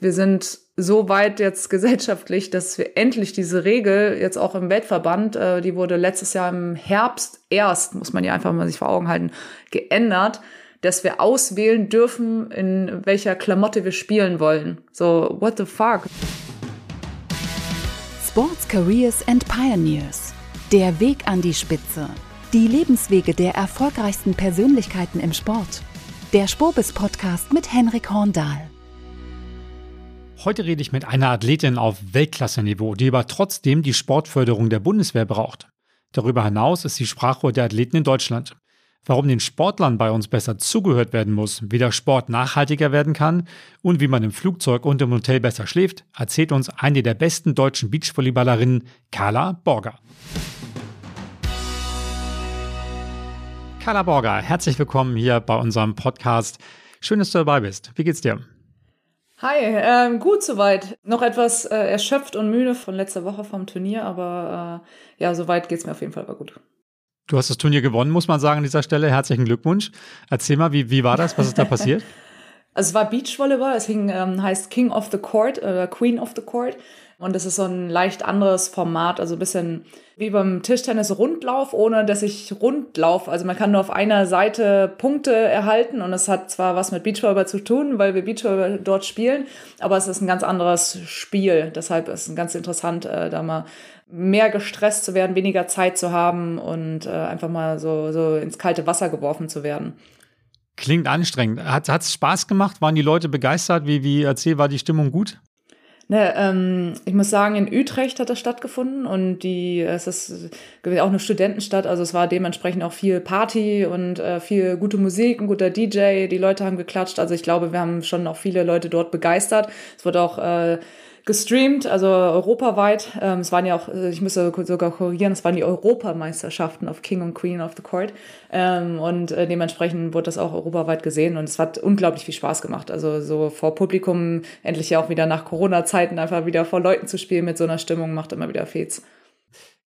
Wir sind so weit jetzt gesellschaftlich, dass wir endlich diese Regel jetzt auch im Weltverband, äh, die wurde letztes Jahr im Herbst erst, muss man ja einfach mal sich vor Augen halten, geändert, dass wir auswählen dürfen, in welcher Klamotte wir spielen wollen. So, what the fuck? Sports Careers and Pioneers. Der Weg an die Spitze. Die Lebenswege der erfolgreichsten Persönlichkeiten im Sport. Der Spobis Podcast mit Henrik Horndahl. Heute rede ich mit einer Athletin auf Weltklasse-Niveau, die aber trotzdem die Sportförderung der Bundeswehr braucht. Darüber hinaus ist sie Sprachrohr der Athleten in Deutschland. Warum den Sportlern bei uns besser zugehört werden muss, wie der Sport nachhaltiger werden kann und wie man im Flugzeug und im Hotel besser schläft, erzählt uns eine der besten deutschen Beachvolleyballerinnen, Carla Borger. Carla Borger, herzlich willkommen hier bei unserem Podcast. Schön, dass du dabei bist. Wie geht's dir? Hi, ähm, gut soweit. Noch etwas äh, erschöpft und müde von letzter Woche vom Turnier, aber äh, ja, soweit geht's mir auf jeden Fall aber gut. Du hast das Turnier gewonnen, muss man sagen an dieser Stelle. Herzlichen Glückwunsch. Erzähl mal, wie, wie war das? Was ist da passiert? Also es war Beachvolleyball, es hing, ähm, heißt King of the Court oder Queen of the Court. Und das ist so ein leicht anderes Format, also ein bisschen wie beim Tischtennis Rundlauf, ohne dass ich Rundlauf. Also man kann nur auf einer Seite Punkte erhalten und es hat zwar was mit Beachvolleyball zu tun, weil wir Beachvolleyball dort spielen, aber es ist ein ganz anderes Spiel. Deshalb ist es ganz interessant, äh, da mal mehr gestresst zu werden, weniger Zeit zu haben und äh, einfach mal so, so ins kalte Wasser geworfen zu werden. Klingt anstrengend. Hat es Spaß gemacht? Waren die Leute begeistert? Wie, wie erzähl, war die Stimmung gut? Ne, ähm, ich muss sagen, in Utrecht hat das stattgefunden und die, es ist auch eine Studentenstadt, also es war dementsprechend auch viel Party und äh, viel gute Musik, ein guter DJ, die Leute haben geklatscht, also ich glaube, wir haben schon auch viele Leute dort begeistert. Es wurde auch äh, gestreamt, also europaweit. Ähm, es waren ja auch, äh, ich müsste sogar korrigieren, es waren die Europameisterschaften auf King und Queen of the Court. Ähm, und äh, dementsprechend wurde das auch europaweit gesehen und es hat unglaublich viel Spaß gemacht. Also so vor Publikum, endlich ja auch wieder nach Corona-Zeiten einfach wieder vor Leuten zu spielen mit so einer Stimmung, macht immer wieder Fets.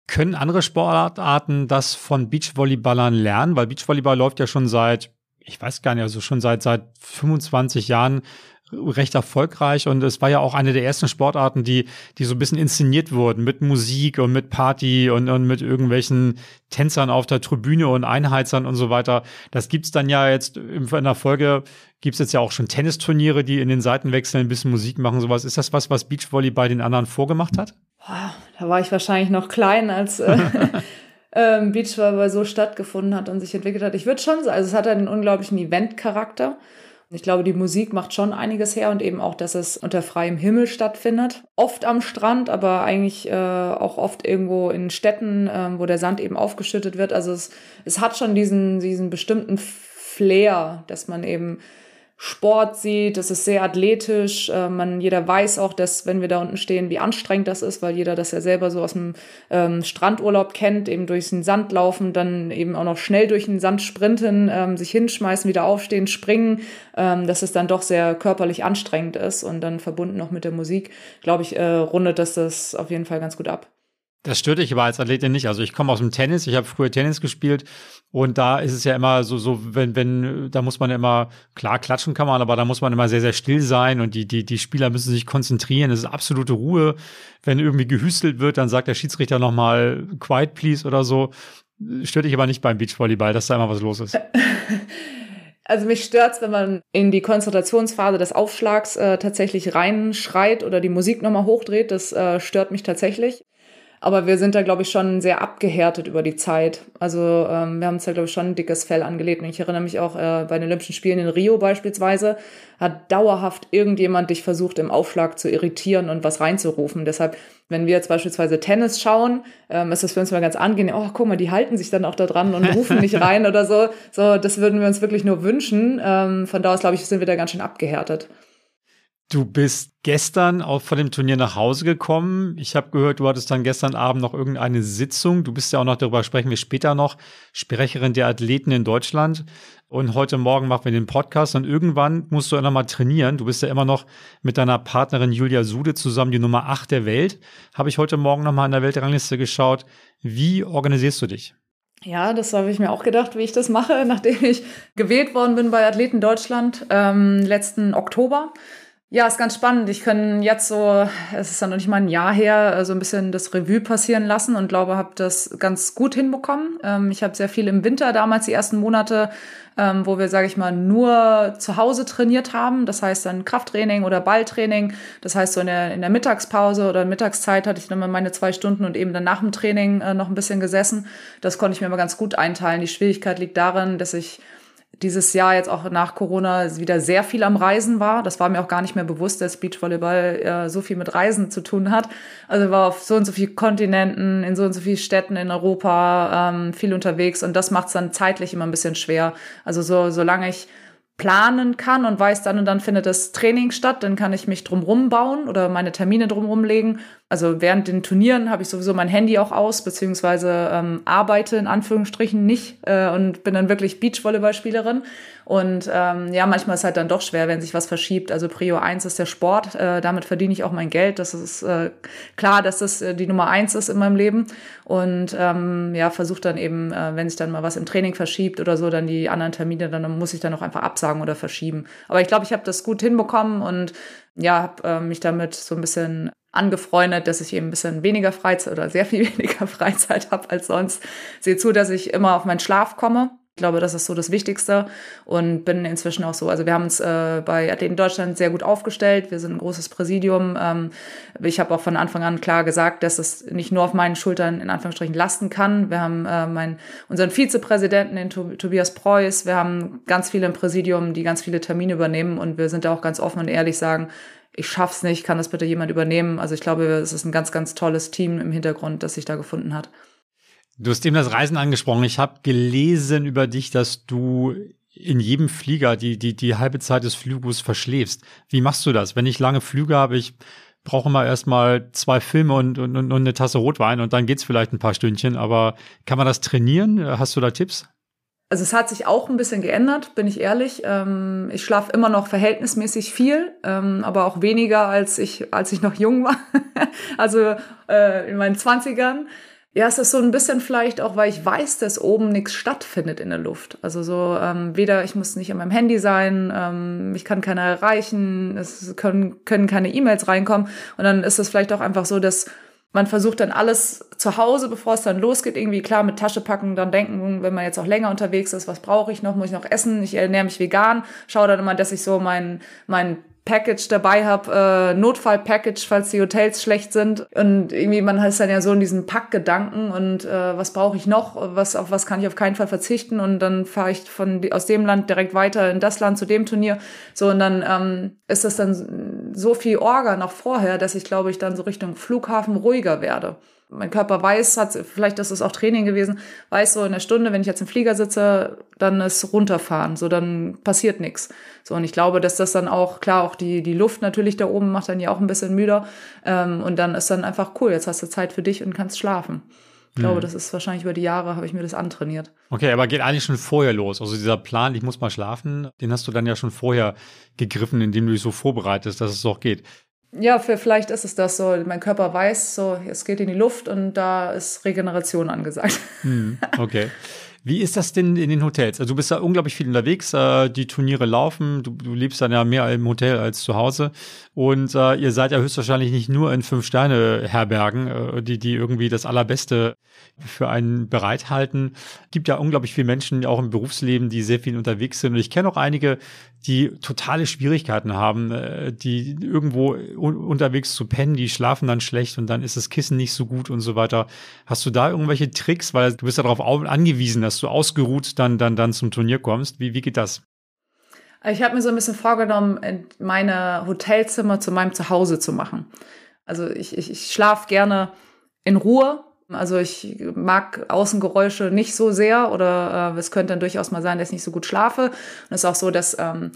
Können andere Sportarten das von Beachvolleyballern lernen? Weil Beachvolleyball läuft ja schon seit, ich weiß gar nicht, also schon seit, seit 25 Jahren recht erfolgreich und es war ja auch eine der ersten Sportarten, die, die so ein bisschen inszeniert wurden mit Musik und mit Party und, und mit irgendwelchen Tänzern auf der Tribüne und Einheizern und so weiter. Das gibt's dann ja jetzt in der Folge gibt's jetzt ja auch schon Tennisturniere, die in den Seitenwechseln ein bisschen Musik machen, sowas. Ist das was, was Beachvolley bei den anderen vorgemacht hat? Da war ich wahrscheinlich noch klein, als äh, ähm, Beachvolleyball so stattgefunden hat und sich entwickelt hat. Ich würde schon sagen, also es hat einen unglaublichen Eventcharakter. Ich glaube, die Musik macht schon einiges her und eben auch, dass es unter freiem Himmel stattfindet. Oft am Strand, aber eigentlich äh, auch oft irgendwo in Städten, äh, wo der Sand eben aufgeschüttet wird. Also es, es hat schon diesen, diesen bestimmten Flair, dass man eben Sport sieht. Es ist sehr athletisch. Äh, man, jeder weiß auch, dass, wenn wir da unten stehen, wie anstrengend das ist, weil jeder das ja selber so aus dem ähm, Strandurlaub kennt, eben durch den Sand laufen, dann eben auch noch schnell durch den Sand sprinten, ähm, sich hinschmeißen, wieder aufstehen, springen, ähm, dass es dann doch sehr körperlich anstrengend ist und dann verbunden auch mit der Musik, glaube ich, äh, rundet das das auf jeden Fall ganz gut ab. Das stört dich aber als Athletin nicht. Also ich komme aus dem Tennis, ich habe früher Tennis gespielt und da ist es ja immer so, so wenn, wenn, da muss man immer, klar, klatschen kann man, aber da muss man immer sehr, sehr still sein und die, die, die Spieler müssen sich konzentrieren. Es ist absolute Ruhe. Wenn irgendwie gehüstelt wird, dann sagt der Schiedsrichter nochmal quiet please oder so. Stört dich aber nicht beim Beachvolleyball, dass da immer was los ist. Also mich stört's, wenn man in die Konzentrationsphase des Aufschlags äh, tatsächlich reinschreit oder die Musik nochmal hochdreht. Das äh, stört mich tatsächlich. Aber wir sind da, glaube ich, schon sehr abgehärtet über die Zeit. Also ähm, wir haben uns da, glaube ich, schon ein dickes Fell angelegt. Und ich erinnere mich auch äh, bei den Olympischen Spielen in Rio beispielsweise, hat dauerhaft irgendjemand dich versucht, im Aufschlag zu irritieren und was reinzurufen. Deshalb, wenn wir jetzt beispielsweise Tennis schauen, ähm, ist das für uns mal ganz angenehm. Oh, guck mal, die halten sich dann auch da dran und rufen nicht rein oder so. So, das würden wir uns wirklich nur wünschen. Ähm, von da aus, glaube ich, sind wir da ganz schön abgehärtet. Du bist gestern auch von dem Turnier nach Hause gekommen. Ich habe gehört, du hattest dann gestern Abend noch irgendeine Sitzung. Du bist ja auch noch, darüber sprechen wir später noch, Sprecherin der Athleten in Deutschland. Und heute Morgen machen wir den Podcast und irgendwann musst du ja nochmal trainieren. Du bist ja immer noch mit deiner Partnerin Julia Sude zusammen die Nummer 8 der Welt. Habe ich heute Morgen nochmal in der Weltrangliste geschaut. Wie organisierst du dich? Ja, das habe ich mir auch gedacht, wie ich das mache, nachdem ich gewählt worden bin bei Athleten Deutschland ähm, letzten Oktober Ja, ist ganz spannend. Ich kann jetzt so, es ist ja noch nicht mal ein Jahr her, so ein bisschen das Revue passieren lassen und glaube, habe das ganz gut hinbekommen. Ähm, ich habe sehr viel im Winter damals die ersten Monate, ähm, wo wir, sage ich mal, nur zu Hause trainiert haben. Das heißt dann Krafttraining oder Balltraining. Das heißt so in der, in der Mittagspause oder Mittagszeit hatte ich dann mal meine zwei Stunden und eben dann nach dem Training äh, noch ein bisschen gesessen. Das konnte ich mir mal ganz gut einteilen. Die Schwierigkeit liegt darin, dass ich dieses Jahr jetzt auch nach Corona wieder sehr viel am Reisen war. Das war mir auch gar nicht mehr bewusst, dass Beachvolleyball äh, so viel mit Reisen zu tun hat. Also war auf so und so vielen Kontinenten, in so und so vielen Städten in Europa ähm, viel unterwegs und das macht es dann zeitlich immer ein bisschen schwer. Also so solange ich planen kann und weiß dann und dann findet das Training statt, dann kann ich mich drumrum bauen oder meine Termine drumrum legen. Also während den Turnieren habe ich sowieso mein Handy auch aus, beziehungsweise ähm, arbeite in Anführungsstrichen nicht äh, und bin dann wirklich Beachvolleyballspielerin. Und ähm, ja, manchmal ist halt dann doch schwer, wenn sich was verschiebt. Also Prio 1 ist der Sport, äh, damit verdiene ich auch mein Geld. Das ist äh, klar, dass das äh, die Nummer eins ist in meinem Leben. Und ähm, ja, versuche dann eben, äh, wenn sich dann mal was im Training verschiebt oder so, dann die anderen Termine, dann muss ich dann auch einfach absagen oder verschieben. Aber ich glaube, ich habe das gut hinbekommen und ja, habe äh, mich damit so ein bisschen angefreundet, dass ich eben ein bisschen weniger Freizeit oder sehr viel weniger Freizeit habe als sonst. Sehe zu, dass ich immer auf meinen Schlaf komme. Ich glaube, das ist so das Wichtigste und bin inzwischen auch so. Also wir haben uns äh, bei Athleten Deutschland sehr gut aufgestellt. Wir sind ein großes Präsidium. Ähm, ich habe auch von Anfang an klar gesagt, dass es nicht nur auf meinen Schultern in Anführungsstrichen lasten kann. Wir haben äh, mein, unseren Vizepräsidenten, den Tobias Preuß. Wir haben ganz viele im Präsidium, die ganz viele Termine übernehmen und wir sind da auch ganz offen und ehrlich sagen, ich schaff's nicht, kann das bitte jemand übernehmen? Also ich glaube, es ist ein ganz, ganz tolles Team im Hintergrund, das sich da gefunden hat. Du hast eben das Reisen angesprochen. Ich habe gelesen über dich, dass du in jedem Flieger die, die, die halbe Zeit des Fluges verschläfst. Wie machst du das? Wenn ich lange Flüge habe, ich brauche immer erstmal zwei Filme und, und, und eine Tasse Rotwein und dann geht's vielleicht ein paar Stündchen. Aber kann man das trainieren? Hast du da Tipps? Also es hat sich auch ein bisschen geändert, bin ich ehrlich. Ähm, ich schlafe immer noch verhältnismäßig viel, ähm, aber auch weniger als ich, als ich noch jung war. also äh, in meinen Zwanzigern. Ja, es ist so ein bisschen vielleicht auch, weil ich weiß, dass oben nichts stattfindet in der Luft. Also so ähm, weder, ich muss nicht an meinem Handy sein, ähm, ich kann keiner erreichen, es können, können keine E-Mails reinkommen. Und dann ist es vielleicht auch einfach so, dass man versucht dann alles zu Hause, bevor es dann losgeht, irgendwie klar mit Tasche packen, dann denken, wenn man jetzt auch länger unterwegs ist, was brauche ich noch, muss ich noch essen, ich ernähre mich vegan, schaue dann immer, dass ich so mein, mein Package dabei habe, äh, Notfall-Package, falls die Hotels schlecht sind. Und irgendwie, man hat dann ja so in diesen Packgedanken und äh, was brauche ich noch, was, auf was kann ich auf keinen Fall verzichten? Und dann fahre ich von aus dem Land direkt weiter in das Land zu dem Turnier. So, und dann ähm, ist das dann so viel Orga noch vorher, dass ich, glaube ich, dann so Richtung Flughafen ruhiger werde mein Körper weiß, hat, vielleicht ist es auch Training gewesen, weiß so in der Stunde, wenn ich jetzt im Flieger sitze, dann ist runterfahren, so dann passiert nichts. So und ich glaube, dass das dann auch klar auch die die Luft natürlich da oben macht dann ja auch ein bisschen müder ähm, und dann ist dann einfach cool. Jetzt hast du Zeit für dich und kannst schlafen. Ich glaube, hm. das ist wahrscheinlich über die Jahre habe ich mir das antrainiert. Okay, aber geht eigentlich schon vorher los. Also dieser Plan, ich muss mal schlafen, den hast du dann ja schon vorher gegriffen, indem du dich so vorbereitest, dass es auch geht ja, für, vielleicht ist es das so. Mein Körper weiß, so, es geht in die Luft und da ist Regeneration angesagt. Hm, okay. Wie ist das denn in den Hotels? Also du bist da unglaublich viel unterwegs, äh, die Turniere laufen, du, du lebst dann ja mehr im Hotel als zu Hause und äh, ihr seid ja höchstwahrscheinlich nicht nur in Fünf-Sterne-Herbergen, äh, die, die irgendwie das Allerbeste für einen bereithalten. Gibt ja unglaublich viele Menschen auch im Berufsleben, die sehr viel unterwegs sind und ich kenne auch einige, die totale Schwierigkeiten haben, äh, die irgendwo un unterwegs zu pennen, die schlafen dann schlecht und dann ist das Kissen nicht so gut und so weiter. Hast du da irgendwelche Tricks, weil du bist ja darauf angewiesen, dass du ausgeruht dann, dann, dann zum Turnier kommst. Wie, wie geht das? Ich habe mir so ein bisschen vorgenommen, meine Hotelzimmer zu meinem Zuhause zu machen. Also ich, ich, ich schlafe gerne in Ruhe. Also ich mag Außengeräusche nicht so sehr oder äh, es könnte dann durchaus mal sein, dass ich nicht so gut schlafe. Und es ist auch so, dass ähm,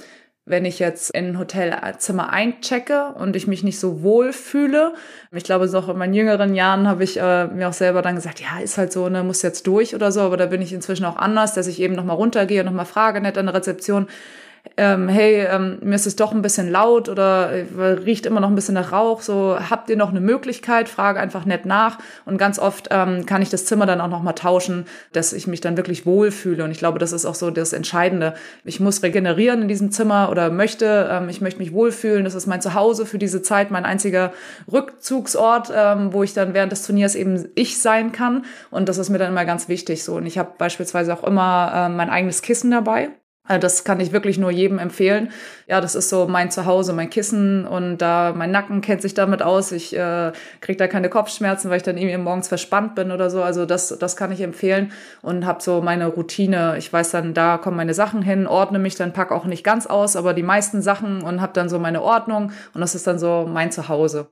wenn ich jetzt in ein Hotelzimmer einchecke und ich mich nicht so wohl fühle. Ich glaube, so auch in meinen jüngeren Jahren habe ich äh, mir auch selber dann gesagt, ja, ist halt so, ne, muss jetzt durch oder so. Aber da bin ich inzwischen auch anders, dass ich eben nochmal runtergehe und nochmal frage nett an der Rezeption, ähm, hey, ähm, mir ist es doch ein bisschen laut oder äh, riecht immer noch ein bisschen nach Rauch, so habt ihr noch eine Möglichkeit, frage einfach nett nach. Und ganz oft ähm, kann ich das Zimmer dann auch noch mal tauschen, dass ich mich dann wirklich wohlfühle. Und ich glaube, das ist auch so das Entscheidende. Ich muss regenerieren in diesem Zimmer oder möchte, ähm, ich möchte mich wohlfühlen, das ist mein Zuhause für diese Zeit, mein einziger Rückzugsort, ähm, wo ich dann während des Turniers eben ich sein kann. Und das ist mir dann immer ganz wichtig so. Und ich habe beispielsweise auch immer äh, mein eigenes Kissen dabei das kann ich wirklich nur jedem empfehlen. Ja, das ist so mein Zuhause, mein Kissen und da mein Nacken kennt sich damit aus. Ich äh, kriege da keine Kopfschmerzen, weil ich dann irgendwie morgens verspannt bin oder so. Also das, das kann ich empfehlen und habe so meine Routine. Ich weiß dann, da kommen meine Sachen hin, ordne mich dann, pack auch nicht ganz aus, aber die meisten Sachen und habe dann so meine Ordnung und das ist dann so mein Zuhause.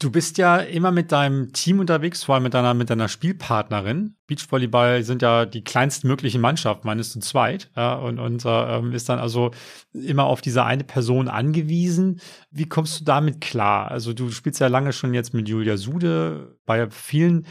Du bist ja immer mit deinem Team unterwegs, vor allem mit deiner, mit deiner Spielpartnerin. Beachvolleyball sind ja die kleinstmöglichen Mannschaft, meines zu zweit. Ja, und und äh, ist dann also immer auf diese eine Person angewiesen. Wie kommst du damit klar? Also du spielst ja lange schon jetzt mit Julia Sude. Bei vielen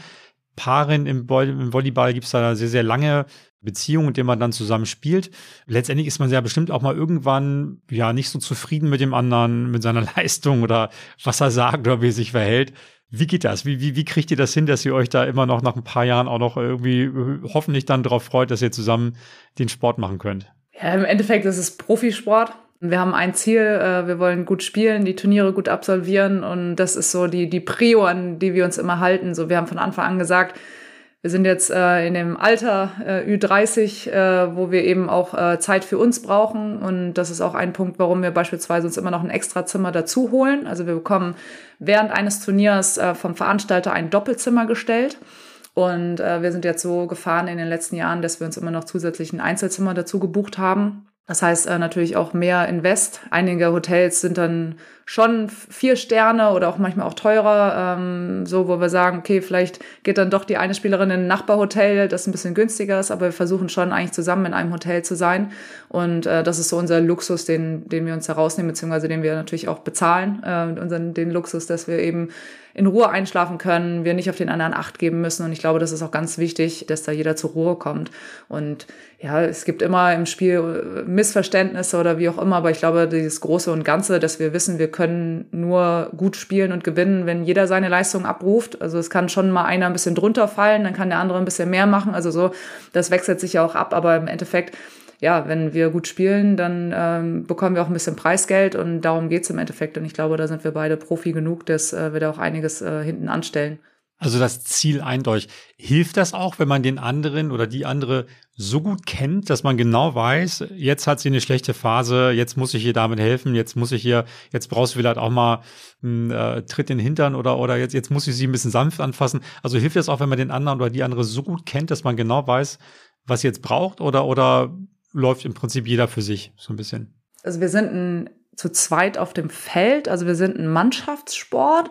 Paaren im, Volleyball gibt es da sehr, sehr lange Beziehung, in der man dann zusammen spielt. Letztendlich ist man ja bestimmt auch mal irgendwann ja nicht so zufrieden mit dem anderen, mit seiner Leistung oder was er sagt oder wie er sich verhält. Wie geht das? Wie, wie, wie kriegt ihr das hin, dass ihr euch da immer noch nach ein paar Jahren auch noch irgendwie äh, hoffentlich dann darauf freut, dass ihr zusammen den Sport machen könnt? Ja, im Endeffekt ist es Profisport. Wir haben ein Ziel, äh, wir wollen gut spielen, die Turniere gut absolvieren und das ist so die, die Prio, an die wir uns immer halten. So, wir haben von Anfang an gesagt, wir sind jetzt äh, in dem Alter äh, Ü30, äh, wo wir eben auch äh, Zeit für uns brauchen. Und das ist auch ein Punkt, warum wir beispielsweise uns immer noch ein Extrazimmer dazu holen. Also wir bekommen während eines Turniers äh, vom Veranstalter ein Doppelzimmer gestellt. Und äh, wir sind jetzt so gefahren in den letzten Jahren, dass wir uns immer noch zusätzlich ein Einzelzimmer dazu gebucht haben. Das heißt äh, natürlich auch mehr Invest. Einige Hotels sind dann schon vier Sterne oder auch manchmal auch teurer, ähm, so wo wir sagen, okay, vielleicht geht dann doch die eine Spielerin in ein Nachbarhotel, das ein bisschen günstiger ist, aber wir versuchen schon eigentlich zusammen in einem Hotel zu sein. Und äh, das ist so unser Luxus, den, den wir uns herausnehmen, beziehungsweise den wir natürlich auch bezahlen, äh, unseren, den Luxus, dass wir eben in Ruhe einschlafen können, wir nicht auf den anderen Acht geben müssen. Und ich glaube, das ist auch ganz wichtig, dass da jeder zur Ruhe kommt. Und ja, es gibt immer im Spiel Missverständnisse oder wie auch immer, aber ich glaube, dieses Große und Ganze, dass wir wissen, wir können nur gut spielen und gewinnen, wenn jeder seine Leistung abruft. Also es kann schon mal einer ein bisschen drunter fallen, dann kann der andere ein bisschen mehr machen. Also so, das wechselt sich ja auch ab, aber im Endeffekt ja, wenn wir gut spielen, dann ähm, bekommen wir auch ein bisschen Preisgeld und darum geht's im Endeffekt. Und ich glaube, da sind wir beide Profi genug, dass äh, wir da auch einiges äh, hinten anstellen. Also das Ziel eindeutig. Hilft das auch, wenn man den anderen oder die andere so gut kennt, dass man genau weiß, jetzt hat sie eine schlechte Phase, jetzt muss ich ihr damit helfen, jetzt muss ich hier, jetzt brauchst du vielleicht auch mal einen äh, Tritt in den Hintern oder, oder jetzt, jetzt muss ich sie ein bisschen sanft anfassen. Also hilft das auch, wenn man den anderen oder die andere so gut kennt, dass man genau weiß, was sie jetzt braucht oder, oder läuft im Prinzip jeder für sich so ein bisschen. Also wir sind ein, zu zweit auf dem Feld, also wir sind ein Mannschaftssport,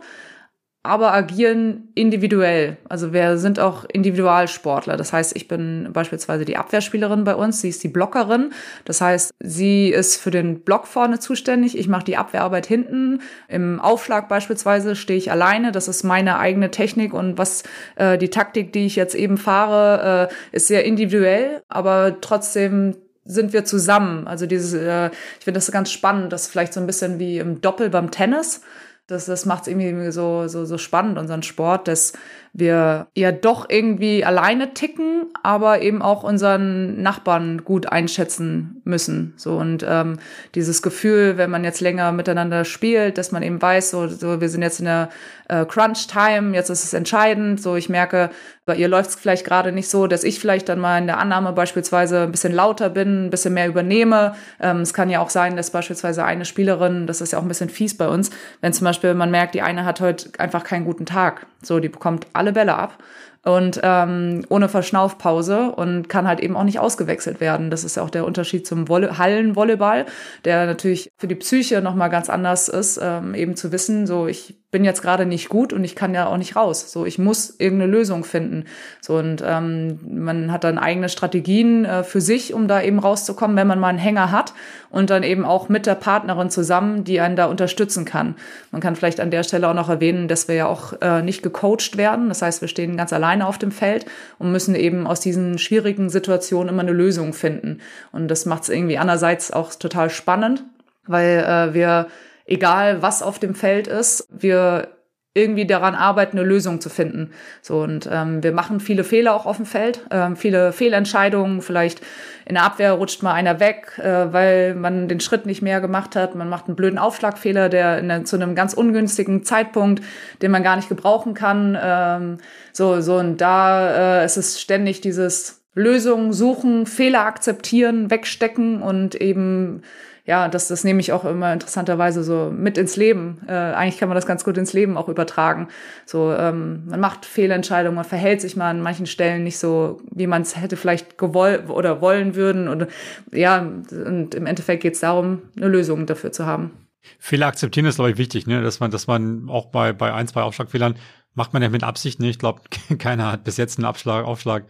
aber agieren individuell. Also wir sind auch Individualsportler. Das heißt, ich bin beispielsweise die Abwehrspielerin bei uns, sie ist die Blockerin. Das heißt, sie ist für den Block vorne zuständig, ich mache die Abwehrarbeit hinten. Im Aufschlag beispielsweise stehe ich alleine. Das ist meine eigene Technik und was äh, die Taktik, die ich jetzt eben fahre, äh, ist sehr individuell, aber trotzdem sind wir zusammen. Also dieses, äh, ich finde das ganz spannend, das ist vielleicht so ein bisschen wie im Doppel beim Tennis. Das, das macht es irgendwie so, so, so spannend, unseren Sport, dass wir ja doch irgendwie alleine ticken, aber eben auch unseren Nachbarn gut einschätzen müssen. So und ähm, dieses Gefühl, wenn man jetzt länger miteinander spielt, dass man eben weiß, so, so wir sind jetzt in der äh, Crunch-Time, jetzt ist es entscheidend. So ich merke, bei ihr läuft es vielleicht gerade nicht so, dass ich vielleicht dann mal in der Annahme beispielsweise ein bisschen lauter bin, ein bisschen mehr übernehme. Ähm, es kann ja auch sein, dass beispielsweise eine Spielerin, das ist ja auch ein bisschen fies bei uns, wenn zum Beispiel man merkt, die eine hat heute einfach keinen guten Tag. So, die bekommt alle Bälle ab und ähm, ohne Verschnaufpause und kann halt eben auch nicht ausgewechselt werden. Das ist ja auch der Unterschied zum Volley Hallenvolleyball, der natürlich für die Psyche nochmal ganz anders ist, ähm, eben zu wissen, so ich bin jetzt gerade nicht gut und ich kann ja auch nicht raus. So, ich muss irgendeine Lösung finden. So und ähm, man hat dann eigene Strategien äh, für sich, um da eben rauszukommen, wenn man mal einen Hänger hat und dann eben auch mit der Partnerin zusammen, die einen da unterstützen kann. Man kann vielleicht an der Stelle auch noch erwähnen, dass wir ja auch äh, nicht gecoacht werden. Das heißt, wir stehen ganz allein alleine auf dem Feld und müssen eben aus diesen schwierigen Situationen immer eine Lösung finden. Und das macht es irgendwie andererseits auch total spannend, weil äh, wir, egal was auf dem Feld ist, wir irgendwie daran arbeiten, eine Lösung zu finden. So und ähm, wir machen viele Fehler auch auf dem Feld, ähm, viele Fehlentscheidungen. Vielleicht in der Abwehr rutscht mal einer weg, äh, weil man den Schritt nicht mehr gemacht hat. Man macht einen blöden Aufschlagfehler, der in, zu einem ganz ungünstigen Zeitpunkt, den man gar nicht gebrauchen kann. Ähm, so so und da äh, ist es ständig dieses Lösungen suchen, Fehler akzeptieren, wegstecken und eben ja, das, das nehme ich auch immer interessanterweise so mit ins Leben. Äh, eigentlich kann man das ganz gut ins Leben auch übertragen. So, ähm, man macht Fehlentscheidungen, man verhält sich mal an manchen Stellen nicht so, wie man es hätte vielleicht gewollt oder wollen würden. Und ja, und im Endeffekt geht es darum, eine Lösung dafür zu haben. Fehler akzeptieren ist, glaube ich, wichtig, ne? dass man, dass man auch bei, bei ein, zwei Aufschlagfehlern macht man ja mit Absicht nicht. Ich glaube, keiner hat bis jetzt einen Abschlag, Aufschlag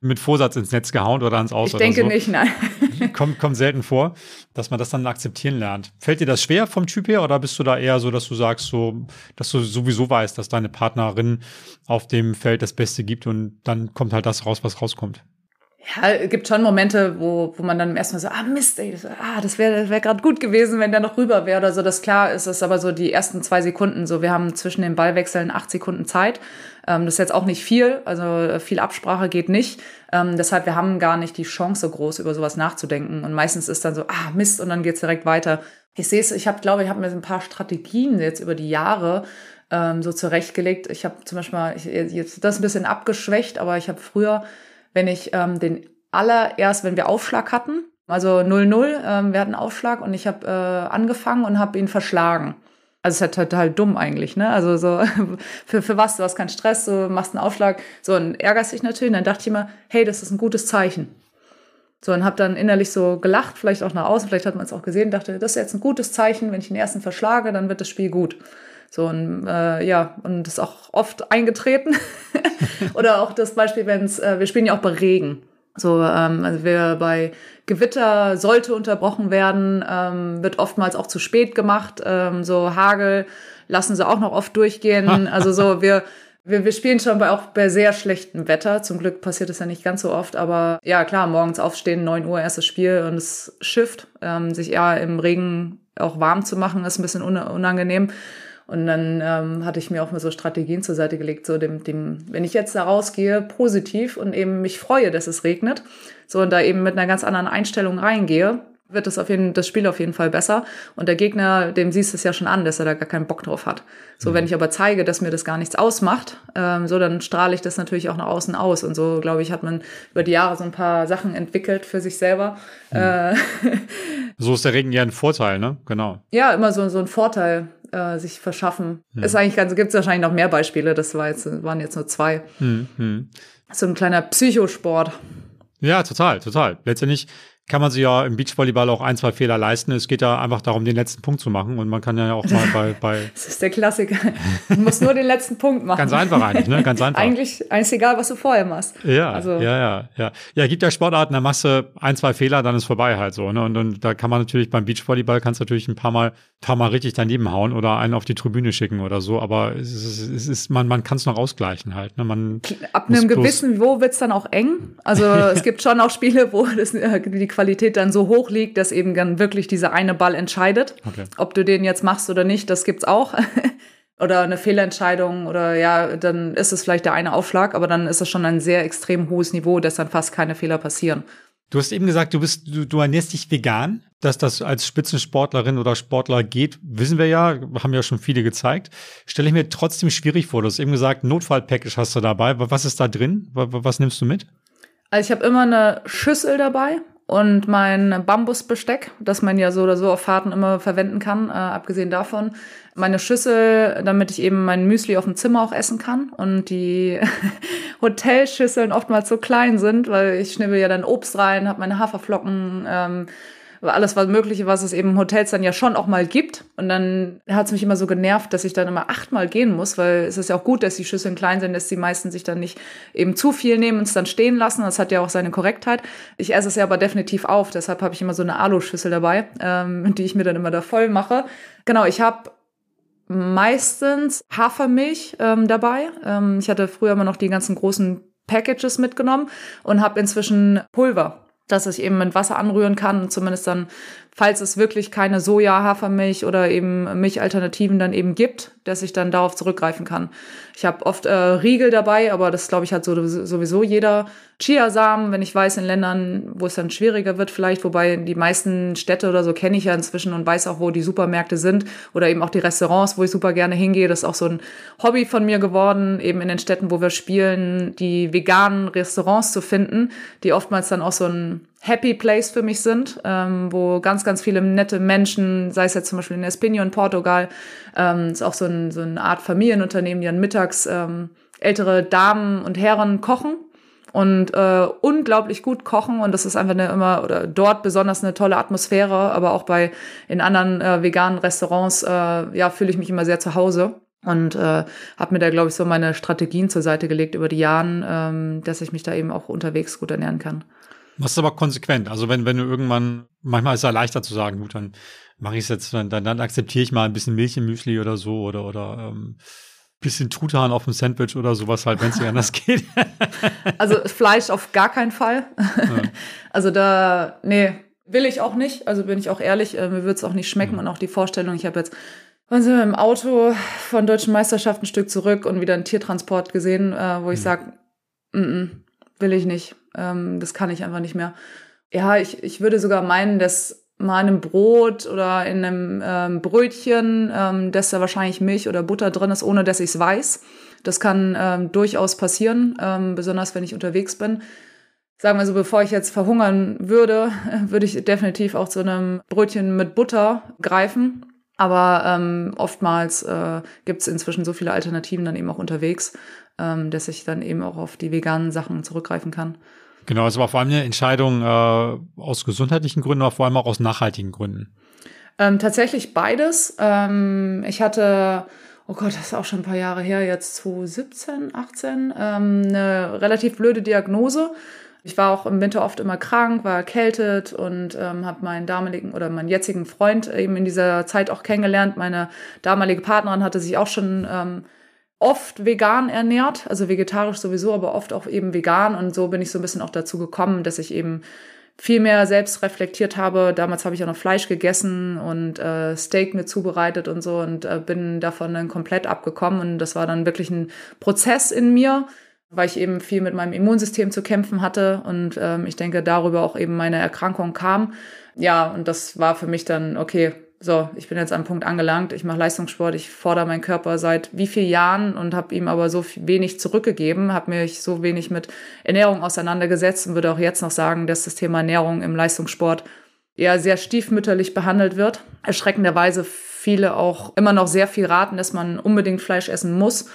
mit Vorsatz ins Netz gehauen oder ans Aus ich denke so. nicht, nein. kommt, kommt selten vor, dass man das dann akzeptieren lernt. Fällt dir das schwer vom Typ her oder bist du da eher so, dass du sagst, so, dass du sowieso weißt, dass deine Partnerin auf dem Feld das Beste gibt und dann kommt halt das raus, was rauskommt? Ja, es gibt schon Momente, wo, wo man dann erstmal so, ah Mist, ey, das, ah, das wäre wär gerade gut gewesen, wenn der noch rüber wäre oder so. Das klar ist es aber so die ersten zwei Sekunden. So, wir haben zwischen den Ballwechseln acht Sekunden Zeit. Ähm, das ist jetzt auch nicht viel, also äh, viel Absprache geht nicht. Ähm, deshalb, wir haben gar nicht die Chance groß, über sowas nachzudenken. Und meistens ist dann so, ah, Mist, und dann geht's direkt weiter. Ich sehe es, ich habe, glaube ich, habe mir so ein paar Strategien jetzt über die Jahre ähm, so zurechtgelegt. Ich habe zum Beispiel mal, ich, jetzt das ein bisschen abgeschwächt, aber ich habe früher, wenn ich ähm, den allererst, wenn wir Aufschlag hatten, also 0-0, ähm, wir hatten Aufschlag und ich habe äh, angefangen und habe ihn verschlagen. Also es ist halt total dumm eigentlich, ne? Also so, für, für was? Du hast keinen Stress, du machst einen Aufschlag, so und ärgerst dich natürlich. Und dann dachte ich immer, hey, das ist ein gutes Zeichen. So, und habe dann innerlich so gelacht, vielleicht auch nach außen, vielleicht hat man es auch gesehen, dachte, das ist jetzt ein gutes Zeichen, wenn ich den ersten verschlage, dann wird das Spiel gut. So, und äh, ja, und das ist auch oft eingetreten. Oder auch das Beispiel, wenn es, äh, wir spielen ja auch bei Regen. So, ähm, also wir bei Gewitter sollte unterbrochen werden, ähm, wird oftmals auch zu spät gemacht. Ähm, so Hagel lassen sie auch noch oft durchgehen. Also so wir wir, wir spielen schon bei auch bei sehr schlechtem Wetter. Zum Glück passiert es ja nicht ganz so oft, aber ja klar, morgens aufstehen, 9 Uhr erstes Spiel und es schifft. Ähm, sich eher im Regen auch warm zu machen, ist ein bisschen unangenehm. Und dann ähm, hatte ich mir auch mal so Strategien zur Seite gelegt, so dem, dem, wenn ich jetzt da rausgehe, positiv und eben mich freue, dass es regnet, so und da eben mit einer ganz anderen Einstellung reingehe, wird das auf jeden, das Spiel auf jeden Fall besser. Und der Gegner, dem siehst du es ja schon an, dass er da gar keinen Bock drauf hat. So, mhm. wenn ich aber zeige, dass mir das gar nichts ausmacht, ähm, so, dann strahle ich das natürlich auch nach außen aus. Und so, glaube ich, hat man über die Jahre so ein paar Sachen entwickelt für sich selber. Mhm. Äh, so ist der Regen ja ein Vorteil, ne? Genau. Ja, immer so, so ein Vorteil äh, sich verschaffen. Ja. Ist eigentlich ganz, gibt es wahrscheinlich noch mehr Beispiele. Das war jetzt, waren jetzt nur zwei. Mhm. So ein kleiner Psychosport. Ja, total, total. Letztendlich kann man sich ja im Beachvolleyball auch ein, zwei Fehler leisten. Es geht ja einfach darum, den letzten Punkt zu machen. Und man kann ja auch mal bei. bei das ist der Klassiker. Du musst nur den letzten Punkt machen. Ganz einfach eigentlich, ne? Ganz einfach. eigentlich, eigentlich egal, was du vorher machst. Ja, also. ja, ja, ja. Ja, gibt ja Sportarten, da machst du ein, zwei Fehler, dann ist vorbei halt so. Ne? Und, und da kann man natürlich beim Beachvolleyball kannst du natürlich ein paar Mal, paar Mal richtig daneben hauen oder einen auf die Tribüne schicken oder so. Aber es ist, es ist man, man kann es noch ausgleichen halt. Ne? Man Ab einem gewissen Niveau wird's dann auch eng. Also es gibt schon auch Spiele, wo das, die Qualität dann so hoch liegt, dass eben dann wirklich dieser eine Ball entscheidet. Okay. Ob du den jetzt machst oder nicht, das gibt's auch. oder eine Fehlentscheidung oder ja, dann ist es vielleicht der eine Aufschlag, aber dann ist es schon ein sehr extrem hohes Niveau, dass dann fast keine Fehler passieren. Du hast eben gesagt, du bist, du, du ernährst dich vegan. Dass das als Spitzensportlerin oder Sportler geht, wissen wir ja, haben ja schon viele gezeigt. Stelle ich mir trotzdem schwierig vor. Du hast eben gesagt, Notfallpackage hast du dabei. Was ist da drin? Was nimmst du mit? Also ich habe immer eine Schüssel dabei und mein Bambusbesteck, das man ja so oder so auf Fahrten immer verwenden kann, äh, abgesehen davon. Meine Schüssel, damit ich eben mein Müsli auf dem Zimmer auch essen kann und die Hotelschüsseln oftmals so klein sind, weil ich schnibbel ja dann Obst rein, habe meine Haferflocken, ähm, alles was Mögliche, was es eben Hotels dann ja schon auch mal gibt. Und dann hat es mich immer so genervt, dass ich dann immer achtmal gehen muss, weil es ist ja auch gut, dass die Schüsseln klein sind, dass die meisten sich dann nicht eben zu viel nehmen und es dann stehen lassen. Das hat ja auch seine Korrektheit. Ich esse es ja aber definitiv auf, deshalb habe ich immer so eine Aluschüssel dabei, ähm, die ich mir dann immer da voll mache. Genau, ich habe meistens Hafermilch ähm, dabei. Ähm, ich hatte früher immer noch die ganzen großen Packages mitgenommen und habe inzwischen Pulver dass ich eben mit Wasser anrühren kann und zumindest dann falls es wirklich keine Soja, Hafermilch oder eben Milchalternativen dann eben gibt, dass ich dann darauf zurückgreifen kann. Ich habe oft äh, Riegel dabei, aber das glaube ich hat so, sowieso jeder. Chiasamen, wenn ich weiß, in Ländern, wo es dann schwieriger wird vielleicht, wobei die meisten Städte oder so kenne ich ja inzwischen und weiß auch, wo die Supermärkte sind oder eben auch die Restaurants, wo ich super gerne hingehe. Das ist auch so ein Hobby von mir geworden, eben in den Städten, wo wir spielen, die veganen Restaurants zu finden, die oftmals dann auch so ein Happy Place für mich sind, ähm, wo ganz, ganz viele nette Menschen, sei es jetzt zum Beispiel in Espinho in Portugal, ähm, ist auch so, ein, so eine Art Familienunternehmen, die dann mittags ähm, ältere Damen und Herren kochen und äh, unglaublich gut kochen und das ist einfach eine immer oder dort besonders eine tolle Atmosphäre, aber auch bei in anderen äh, veganen Restaurants äh, ja fühle ich mich immer sehr zu Hause und äh, habe mir da glaube ich so meine Strategien zur Seite gelegt über die Jahre, ähm, dass ich mich da eben auch unterwegs gut ernähren kann. Machst aber konsequent. Also wenn, wenn du irgendwann, manchmal ist es ja leichter zu sagen, gut, dann mache ich es jetzt, dann, dann akzeptiere ich mal ein bisschen Milch im Müsli oder so oder, oder ähm, bisschen Truthahn auf dem Sandwich oder sowas halt, wenn es nicht anders geht. also Fleisch auf gar keinen Fall. Ja. Also da, nee, will ich auch nicht. Also bin ich auch ehrlich, äh, mir wird es auch nicht schmecken mhm. und auch die Vorstellung, ich habe jetzt waren sie im Auto von deutschen Meisterschaften ein Stück zurück und wieder einen Tiertransport gesehen, äh, wo ich mhm. sage, will ich nicht. Ähm, das kann ich einfach nicht mehr. Ja, ich, ich würde sogar meinen, dass mal in einem Brot oder in einem ähm, Brötchen, ähm, dass da wahrscheinlich Milch oder Butter drin ist, ohne dass ich es weiß. Das kann ähm, durchaus passieren, ähm, besonders wenn ich unterwegs bin. Sagen wir so, bevor ich jetzt verhungern würde, würde ich definitiv auch zu einem Brötchen mit Butter greifen. Aber ähm, oftmals äh, gibt es inzwischen so viele Alternativen dann eben auch unterwegs, ähm, dass ich dann eben auch auf die veganen Sachen zurückgreifen kann. Genau, es war vor allem eine Entscheidung äh, aus gesundheitlichen Gründen, aber vor allem auch aus nachhaltigen Gründen. Ähm, tatsächlich beides. Ähm, ich hatte, oh Gott, das ist auch schon ein paar Jahre her, jetzt 2017, 18, ähm, eine relativ blöde Diagnose. Ich war auch im Winter oft immer krank, war erkältet und ähm, habe meinen damaligen oder meinen jetzigen Freund eben in dieser Zeit auch kennengelernt. Meine damalige Partnerin hatte sich auch schon ähm, oft vegan ernährt, also vegetarisch sowieso, aber oft auch eben vegan. Und so bin ich so ein bisschen auch dazu gekommen, dass ich eben viel mehr selbst reflektiert habe. Damals habe ich auch noch Fleisch gegessen und äh, Steak mir zubereitet und so und äh, bin davon dann komplett abgekommen. Und das war dann wirklich ein Prozess in mir, weil ich eben viel mit meinem Immunsystem zu kämpfen hatte und ähm, ich denke, darüber auch eben meine Erkrankung kam. Ja, und das war für mich dann, okay, so, ich bin jetzt am Punkt angelangt, ich mache Leistungssport, ich fordere meinen Körper seit wie vielen Jahren und habe ihm aber so wenig zurückgegeben, habe mich so wenig mit Ernährung auseinandergesetzt und würde auch jetzt noch sagen, dass das Thema Ernährung im Leistungssport eher sehr stiefmütterlich behandelt wird. Erschreckenderweise viele auch immer noch sehr viel raten, dass man unbedingt Fleisch essen muss.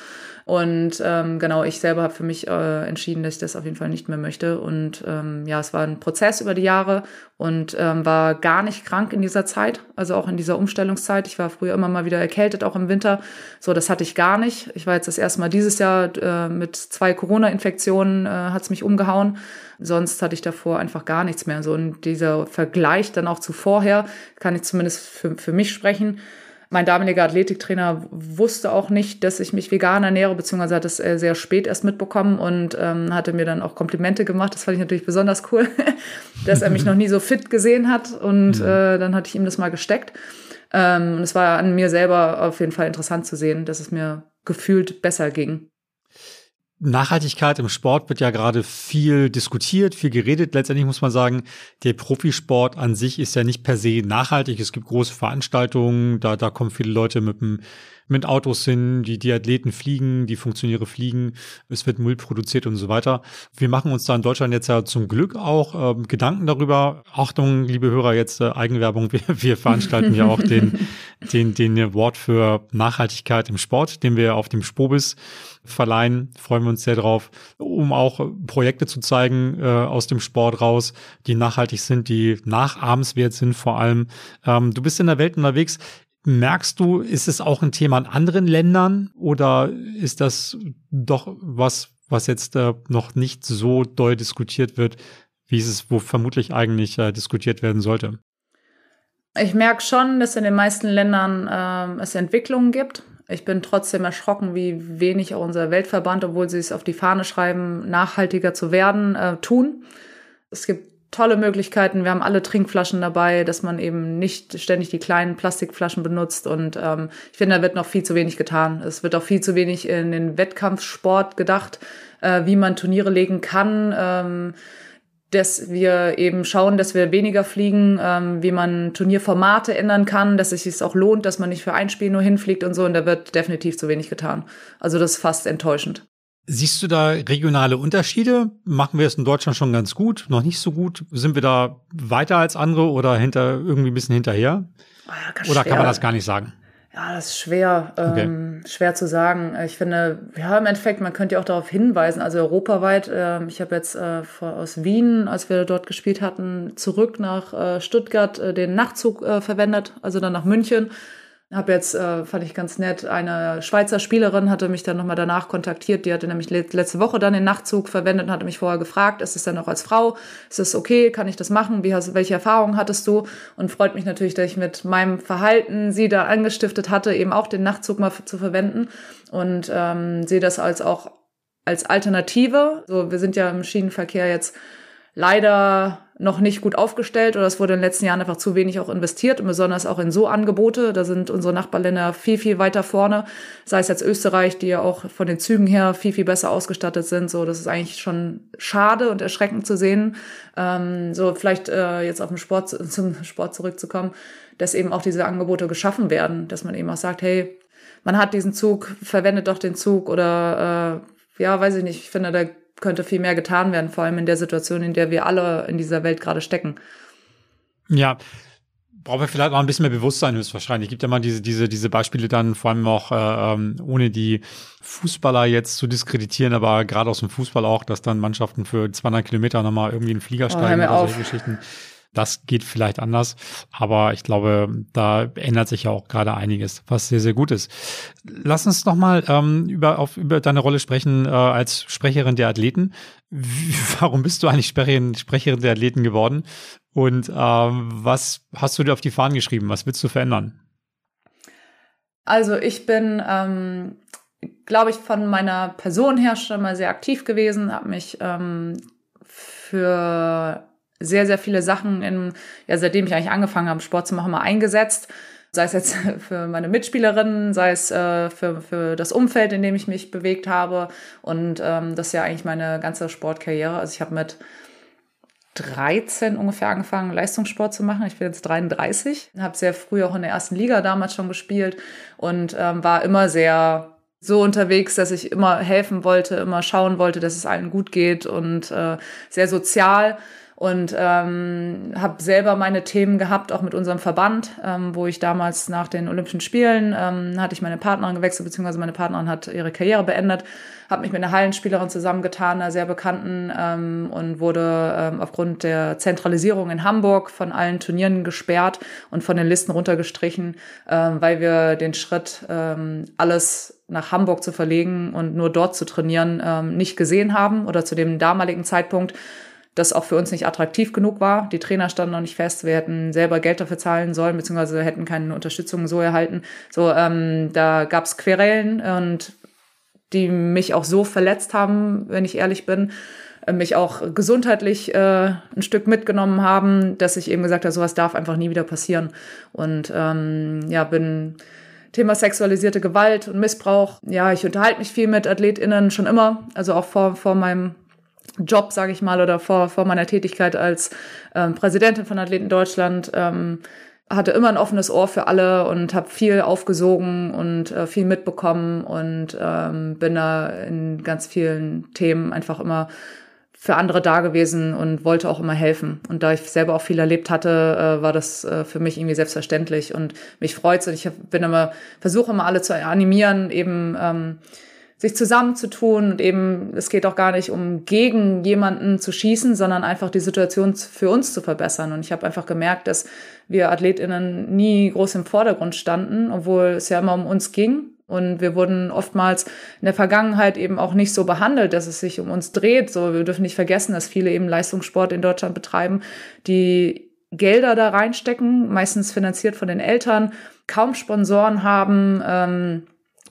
Und ähm, genau, ich selber habe für mich äh, entschieden, dass ich das auf jeden Fall nicht mehr möchte. Und ähm, ja, es war ein Prozess über die Jahre und ähm, war gar nicht krank in dieser Zeit, also auch in dieser Umstellungszeit. Ich war früher immer mal wieder erkältet, auch im Winter. So, das hatte ich gar nicht. Ich war jetzt das erste Mal dieses Jahr äh, mit zwei Corona-Infektionen, äh, hat mich umgehauen. Sonst hatte ich davor einfach gar nichts mehr. So, und dieser Vergleich dann auch zu vorher, kann ich zumindest für, für mich sprechen mein damaliger Athletiktrainer wusste auch nicht, dass ich mich vegan ernähre, beziehungsweise hat es äh, sehr spät erst mitbekommen und ähm, hatte mir dann auch Komplimente gemacht. Das fand ich natürlich besonders cool, dass er mich noch nie so fit gesehen hat. Und mhm. äh, dann hatte ich ihm das mal gesteckt. Ähm, und es war an mir selber auf jeden Fall interessant zu sehen, dass es mir gefühlt besser ging. Nachhaltigkeit im Sport wird ja gerade viel diskutiert, viel geredet. Letztendlich muss man sagen, der Profisport an sich ist ja nicht per se nachhaltig. Es gibt große Veranstaltungen, da, da kommen viele Leute mit dem mit Autos hin, die, die Athleten fliegen, die Funktionäre fliegen, es wird Müll produziert und so weiter. Wir machen uns da in Deutschland jetzt ja zum Glück auch ähm, Gedanken darüber. Achtung, liebe Hörer, jetzt äh, Eigenwerbung, wir, wir veranstalten ja auch den, den, den Award für Nachhaltigkeit im Sport, den wir auf dem Spobis verleihen. Freuen wir uns sehr drauf, um auch Projekte zu zeigen äh, aus dem Sport raus, die nachhaltig sind, die nachahmenswert sind vor allem. Ähm, du bist in der Welt unterwegs. Merkst du, ist es auch ein Thema in anderen Ländern oder ist das doch was, was jetzt äh, noch nicht so doll diskutiert wird, wie es wo vermutlich eigentlich äh, diskutiert werden sollte? Ich merke schon, dass in den meisten Ländern äh, es Entwicklungen gibt. Ich bin trotzdem erschrocken, wie wenig auch unser Weltverband, obwohl sie es auf die Fahne schreiben, nachhaltiger zu werden, äh, tun. Es gibt tolle Möglichkeiten. Wir haben alle Trinkflaschen dabei, dass man eben nicht ständig die kleinen Plastikflaschen benutzt. Und ähm, ich finde, da wird noch viel zu wenig getan. Es wird auch viel zu wenig in den Wettkampfsport gedacht, äh, wie man Turniere legen kann. Ähm, dass wir eben schauen, dass wir weniger fliegen, ähm, wie man Turnierformate ändern kann, dass es sich auch lohnt, dass man nicht für ein Spiel nur hinfliegt und so. Und da wird definitiv zu wenig getan. Also das ist fast enttäuschend. Siehst du da regionale Unterschiede? Machen wir es in Deutschland schon ganz gut, noch nicht so gut? Sind wir da weiter als andere oder hinter irgendwie ein bisschen hinterher? Oh ja, oder kann man das gar nicht sagen? Ja, das ist schwer, okay. ähm, schwer zu sagen. Ich finde, ja, im Endeffekt, man könnte ja auch darauf hinweisen, also europaweit, äh, ich habe jetzt äh, aus Wien, als wir dort gespielt hatten, zurück nach äh, Stuttgart äh, den Nachtzug äh, verwendet, also dann nach München habe jetzt, äh, fand ich ganz nett, eine Schweizer Spielerin hatte mich dann nochmal danach kontaktiert. Die hatte nämlich letzte Woche dann den Nachtzug verwendet und hatte mich vorher gefragt, ist es dann auch als Frau? Ist es okay? Kann ich das machen? Wie hast, welche Erfahrungen hattest du? Und freut mich natürlich, dass ich mit meinem Verhalten sie da angestiftet hatte, eben auch den Nachtzug mal zu verwenden. Und ähm, sehe das als auch als Alternative. So, wir sind ja im Schienenverkehr jetzt leider noch nicht gut aufgestellt oder es wurde in den letzten Jahren einfach zu wenig auch investiert und besonders auch in so Angebote. Da sind unsere Nachbarländer viel, viel weiter vorne. Sei es jetzt Österreich, die ja auch von den Zügen her viel, viel besser ausgestattet sind. So, das ist eigentlich schon schade und erschreckend zu sehen. Ähm, so, vielleicht äh, jetzt auf den Sport, zum Sport zurückzukommen, dass eben auch diese Angebote geschaffen werden, dass man eben auch sagt, hey, man hat diesen Zug, verwendet doch den Zug oder äh, ja, weiß ich nicht, ich finde, da könnte viel mehr getan werden, vor allem in der Situation, in der wir alle in dieser Welt gerade stecken. Ja, brauchen wir vielleicht auch ein bisschen mehr Bewusstsein höchstwahrscheinlich. Es gibt ja mal diese, diese, diese Beispiele dann, vor allem auch äh, ähm, ohne die Fußballer jetzt zu diskreditieren, aber gerade aus dem Fußball auch, dass dann Mannschaften für 200 Kilometer nochmal irgendwie in den Flieger oh, steigen oh, oder solche Geschichten. Das geht vielleicht anders, aber ich glaube, da ändert sich ja auch gerade einiges, was sehr, sehr gut ist. Lass uns nochmal ähm, über, auf, über deine Rolle sprechen äh, als Sprecherin der Athleten. Wie, warum bist du eigentlich Sprecherin, Sprecherin der Athleten geworden? Und ähm, was hast du dir auf die Fahnen geschrieben? Was willst du verändern? Also ich bin, ähm, glaube ich, von meiner Person her schon mal sehr aktiv gewesen, habe mich ähm, für sehr, sehr viele Sachen, in, ja, seitdem ich eigentlich angefangen habe, Sport zu machen, mal eingesetzt. Sei es jetzt für meine Mitspielerinnen, sei es äh, für, für das Umfeld, in dem ich mich bewegt habe. Und ähm, das ist ja eigentlich meine ganze Sportkarriere. Also ich habe mit 13 ungefähr angefangen, Leistungssport zu machen. Ich bin jetzt 33, habe sehr früh auch in der ersten Liga damals schon gespielt und ähm, war immer sehr so unterwegs, dass ich immer helfen wollte, immer schauen wollte, dass es allen gut geht und äh, sehr sozial und ähm, habe selber meine Themen gehabt, auch mit unserem Verband, ähm, wo ich damals nach den Olympischen Spielen ähm, hatte ich meine Partnerin gewechselt, beziehungsweise meine Partnerin hat ihre Karriere beendet, habe mich mit einer Hallenspielerin zusammengetan, einer sehr bekannten ähm, und wurde ähm, aufgrund der Zentralisierung in Hamburg von allen Turnieren gesperrt und von den Listen runtergestrichen, ähm, weil wir den Schritt ähm, alles nach Hamburg zu verlegen und nur dort zu trainieren ähm, nicht gesehen haben oder zu dem damaligen Zeitpunkt das auch für uns nicht attraktiv genug war. Die Trainer standen noch nicht fest. Wir hätten selber Geld dafür zahlen sollen, beziehungsweise hätten keine Unterstützung so erhalten. So, ähm, da gab's Querellen und die mich auch so verletzt haben, wenn ich ehrlich bin, äh, mich auch gesundheitlich äh, ein Stück mitgenommen haben, dass ich eben gesagt habe, sowas darf einfach nie wieder passieren. Und ähm, ja, bin Thema sexualisierte Gewalt und Missbrauch. Ja, ich unterhalte mich viel mit AthletInnen schon immer, also auch vor, vor meinem Job, sage ich mal, oder vor, vor meiner Tätigkeit als ähm, Präsidentin von Athleten Deutschland, ähm, hatte immer ein offenes Ohr für alle und habe viel aufgesogen und äh, viel mitbekommen und ähm, bin da in ganz vielen Themen einfach immer für andere da gewesen und wollte auch immer helfen. Und da ich selber auch viel erlebt hatte, äh, war das äh, für mich irgendwie selbstverständlich und mich freut's und ich hab, bin immer versuche immer alle zu animieren, eben ähm, sich zusammenzutun und eben, es geht auch gar nicht um gegen jemanden zu schießen, sondern einfach die Situation für uns zu verbessern. Und ich habe einfach gemerkt, dass wir AthletInnen nie groß im Vordergrund standen, obwohl es ja immer um uns ging. Und wir wurden oftmals in der Vergangenheit eben auch nicht so behandelt, dass es sich um uns dreht. So, wir dürfen nicht vergessen, dass viele eben Leistungssport in Deutschland betreiben, die Gelder da reinstecken, meistens finanziert von den Eltern, kaum Sponsoren haben, ähm,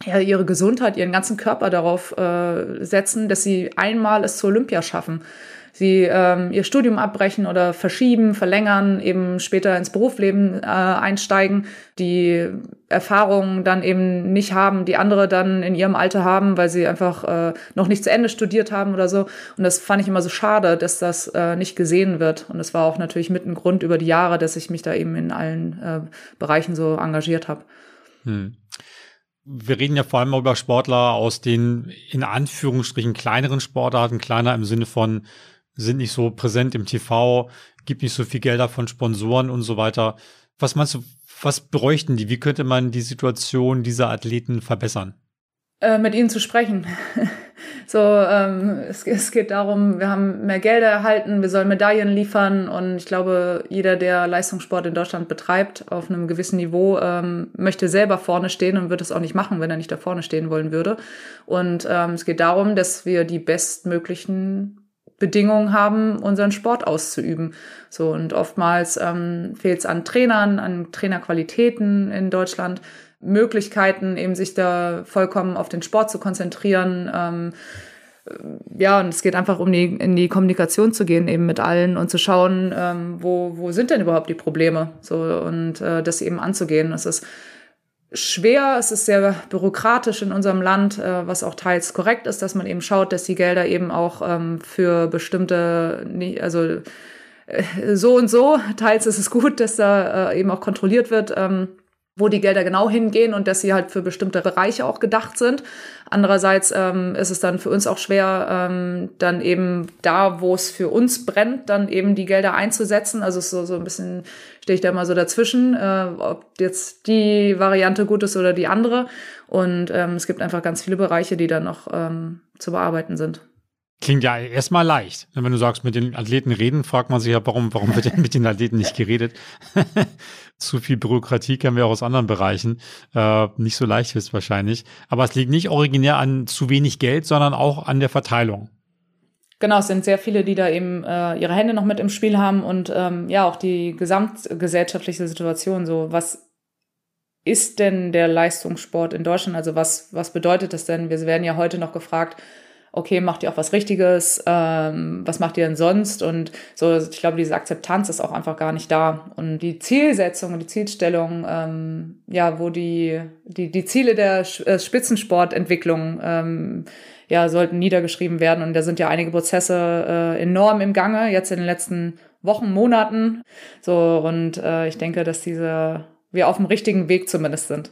ja, ihre Gesundheit, ihren ganzen Körper darauf äh, setzen, dass sie einmal es zur Olympia schaffen sie ähm, ihr Studium abbrechen oder verschieben, verlängern, eben später ins Berufsleben äh, einsteigen, die Erfahrungen dann eben nicht haben, die andere dann in ihrem Alter haben, weil sie einfach äh, noch nicht zu Ende studiert haben oder so. Und das fand ich immer so schade, dass das äh, nicht gesehen wird. Und das war auch natürlich mit ein Grund über die Jahre, dass ich mich da eben in allen äh, Bereichen so engagiert habe. Hm wir reden ja vor allem über Sportler aus den in Anführungsstrichen kleineren Sportarten, kleiner im Sinne von sind nicht so präsent im TV, gibt nicht so viel Gelder von Sponsoren und so weiter. Was meinst du, was bräuchten die? Wie könnte man die Situation dieser Athleten verbessern? Äh, mit ihnen zu sprechen. So, ähm, es, es, geht darum, wir haben mehr Gelder erhalten, wir sollen Medaillen liefern und ich glaube, jeder, der Leistungssport in Deutschland betreibt, auf einem gewissen Niveau, ähm, möchte selber vorne stehen und wird es auch nicht machen, wenn er nicht da vorne stehen wollen würde. Und ähm, es geht darum, dass wir die bestmöglichen Bedingungen haben, unseren Sport auszuüben. So und oftmals ähm, fehlt es an Trainern, an Trainerqualitäten in Deutschland, Möglichkeiten, eben sich da vollkommen auf den Sport zu konzentrieren. Ähm, ja, und es geht einfach um die, in die Kommunikation zu gehen, eben mit allen und zu schauen, ähm, wo, wo sind denn überhaupt die Probleme? So und äh, das eben anzugehen. Es ist schwer, es ist sehr bürokratisch in unserem Land, äh, was auch teils korrekt ist, dass man eben schaut, dass die Gelder eben auch ähm, für bestimmte, also äh, so und so, teils ist es gut, dass da äh, eben auch kontrolliert wird, ähm, wo die Gelder genau hingehen und dass sie halt für bestimmte Bereiche auch gedacht sind. Andererseits ähm, ist es dann für uns auch schwer, ähm, dann eben da, wo es für uns brennt, dann eben die Gelder einzusetzen. Also so, so ein bisschen stehe ich da mal so dazwischen, äh, ob jetzt die Variante gut ist oder die andere. Und ähm, es gibt einfach ganz viele Bereiche, die dann noch ähm, zu bearbeiten sind. Klingt ja erstmal leicht. Wenn du sagst, mit den Athleten reden, fragt man sich ja, warum, warum wird denn mit den Athleten nicht geredet? Zu viel Bürokratie kennen wir auch aus anderen Bereichen. Äh, nicht so leicht ist wahrscheinlich. Aber es liegt nicht originär an zu wenig Geld, sondern auch an der Verteilung. Genau, es sind sehr viele, die da eben äh, ihre Hände noch mit im Spiel haben und ähm, ja, auch die gesamtgesellschaftliche Situation. So, was ist denn der Leistungssport in Deutschland? Also was, was bedeutet das denn? Wir werden ja heute noch gefragt, okay, macht ihr auch was Richtiges, ähm, was macht ihr denn sonst? Und so, ich glaube, diese Akzeptanz ist auch einfach gar nicht da. Und die Zielsetzung und die Zielstellung, ähm, ja, wo die, die, die Ziele der äh, Spitzensportentwicklung ähm, ja, sollten niedergeschrieben werden. Und da sind ja einige Prozesse äh, enorm im Gange, jetzt in den letzten Wochen, Monaten. So, und äh, ich denke, dass diese, wir auf dem richtigen Weg zumindest sind.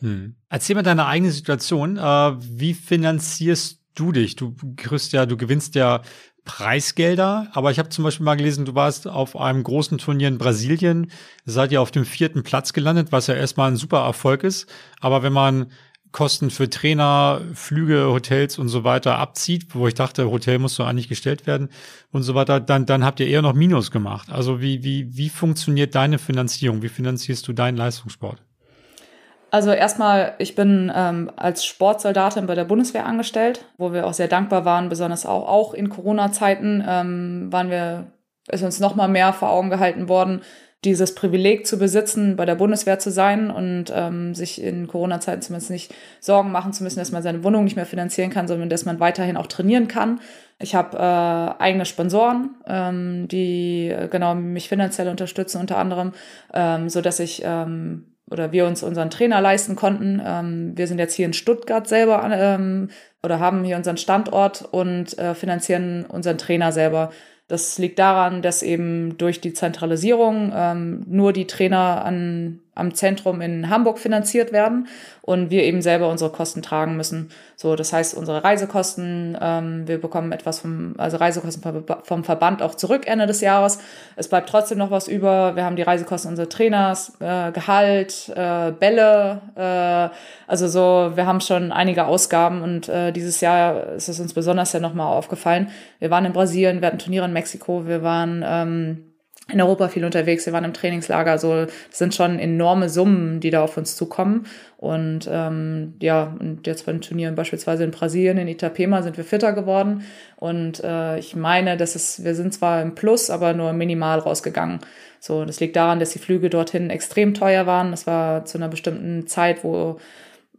Hm. Erzähl mal deine eigene Situation. Äh, wie finanzierst du dich? Du kriegst ja, du gewinnst ja Preisgelder, aber ich habe zum Beispiel mal gelesen, du warst auf einem großen Turnier in Brasilien, seid ihr auf dem vierten Platz gelandet, was ja erstmal ein super Erfolg ist. Aber wenn man Kosten für Trainer, Flüge, Hotels und so weiter abzieht, wo ich dachte, Hotel muss so eigentlich gestellt werden und so weiter, dann, dann habt ihr eher noch Minus gemacht. Also wie, wie, wie funktioniert deine Finanzierung? Wie finanzierst du deinen Leistungssport? Also erstmal, ich bin ähm, als Sportsoldatin bei der Bundeswehr angestellt, wo wir auch sehr dankbar waren, besonders auch, auch in Corona-Zeiten ähm, waren wir, ist uns noch mal mehr vor Augen gehalten worden, dieses Privileg zu besitzen, bei der Bundeswehr zu sein und ähm, sich in Corona-Zeiten zumindest nicht Sorgen machen zu müssen, dass man seine Wohnung nicht mehr finanzieren kann, sondern dass man weiterhin auch trainieren kann. Ich habe äh, eigene Sponsoren, ähm, die äh, genau mich finanziell unterstützen, unter anderem, ähm, so dass ich ähm, oder wir uns unseren Trainer leisten konnten. Ähm, wir sind jetzt hier in Stuttgart selber ähm, oder haben hier unseren Standort und äh, finanzieren unseren Trainer selber. Das liegt daran, dass eben durch die Zentralisierung ähm, nur die Trainer an am Zentrum in Hamburg finanziert werden und wir eben selber unsere Kosten tragen müssen. So, das heißt, unsere Reisekosten, ähm, wir bekommen etwas vom, also Reisekosten vom Verband auch zurück Ende des Jahres. Es bleibt trotzdem noch was über. Wir haben die Reisekosten unserer Trainers, äh, Gehalt, äh, Bälle, äh, also so, wir haben schon einige Ausgaben und äh, dieses Jahr ist es uns besonders ja nochmal aufgefallen. Wir waren in Brasilien, wir hatten Turniere in Mexiko, wir waren ähm, in Europa viel unterwegs, wir waren im Trainingslager, so das sind schon enorme Summen, die da auf uns zukommen. Und ähm, ja, und jetzt bei den Turnieren beispielsweise in Brasilien, in Itapema sind wir fitter geworden. Und äh, ich meine, dass es, wir sind zwar im Plus, aber nur minimal rausgegangen. So, das liegt daran, dass die Flüge dorthin extrem teuer waren. Das war zu einer bestimmten Zeit, wo,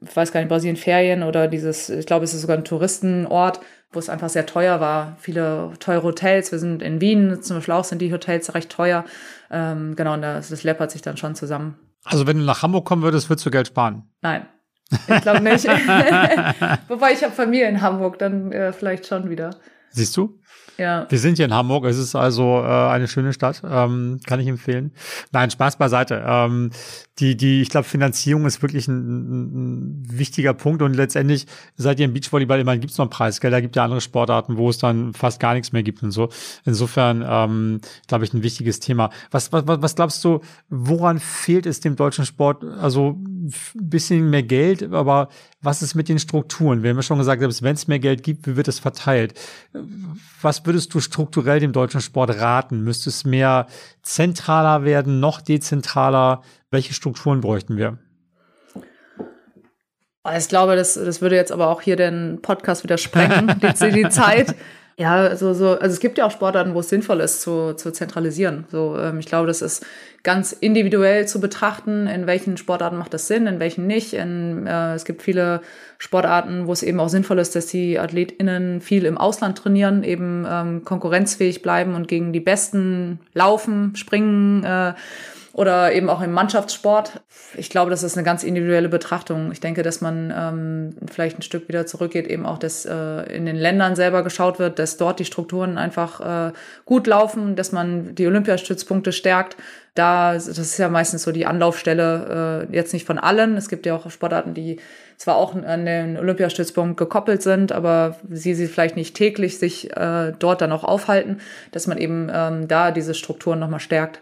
ich weiß gar nicht, Brasilien Ferien oder dieses, ich glaube, es ist sogar ein Touristenort, wo es einfach sehr teuer war. Viele teure Hotels. Wir sind in Wien zum Beispiel auch, sind die Hotels recht teuer. Ähm, genau, und das, das läppert sich dann schon zusammen. Also wenn du nach Hamburg kommen würdest, würdest du Geld sparen? Nein. Ich glaube nicht. Wobei ich habe Familie in Hamburg, dann äh, vielleicht schon wieder. Siehst du? Ja. Wir sind hier in Hamburg. Es ist also äh, eine schöne Stadt. Ähm, kann ich empfehlen. Nein, Spaß beiseite. Ähm, die, die, ich glaube, Finanzierung ist wirklich ein, ein, wichtiger Punkt und letztendlich seid ihr im Beachvolleyball immerhin gibt es noch Preisgelder, gibt ja andere Sportarten, wo es dann fast gar nichts mehr gibt und so. Insofern, ähm, glaube ich, ein wichtiges Thema. Was, was, was glaubst du, woran fehlt es dem deutschen Sport? Also ein bisschen mehr Geld, aber was ist mit den Strukturen? Wir haben ja schon gesagt, selbst wenn es mehr Geld gibt, wie wird es verteilt? Was würdest du strukturell dem deutschen Sport raten? Müsste es mehr zentraler werden, noch dezentraler? Welche Strukturen bräuchten wir? Ich glaube, das, das würde jetzt aber auch hier den Podcast wieder sprengen, die, die Zeit. Ja, also, so, also es gibt ja auch Sportarten, wo es sinnvoll ist, zu, zu zentralisieren. So, ähm, ich glaube, das ist ganz individuell zu betrachten, in welchen Sportarten macht das Sinn, in welchen nicht. In, äh, es gibt viele Sportarten, wo es eben auch sinnvoll ist, dass die AthletInnen viel im Ausland trainieren, eben ähm, konkurrenzfähig bleiben und gegen die Besten laufen, springen. Äh, oder eben auch im Mannschaftssport. Ich glaube, das ist eine ganz individuelle Betrachtung. Ich denke, dass man ähm, vielleicht ein Stück wieder zurückgeht, eben auch, dass äh, in den Ländern selber geschaut wird, dass dort die Strukturen einfach äh, gut laufen, dass man die Olympiastützpunkte stärkt. Da, das ist ja meistens so die Anlaufstelle, äh, jetzt nicht von allen. Es gibt ja auch Sportarten, die zwar auch an den Olympiastützpunkt gekoppelt sind, aber sie sie vielleicht nicht täglich sich äh, dort dann auch aufhalten, dass man eben ähm, da diese Strukturen nochmal stärkt.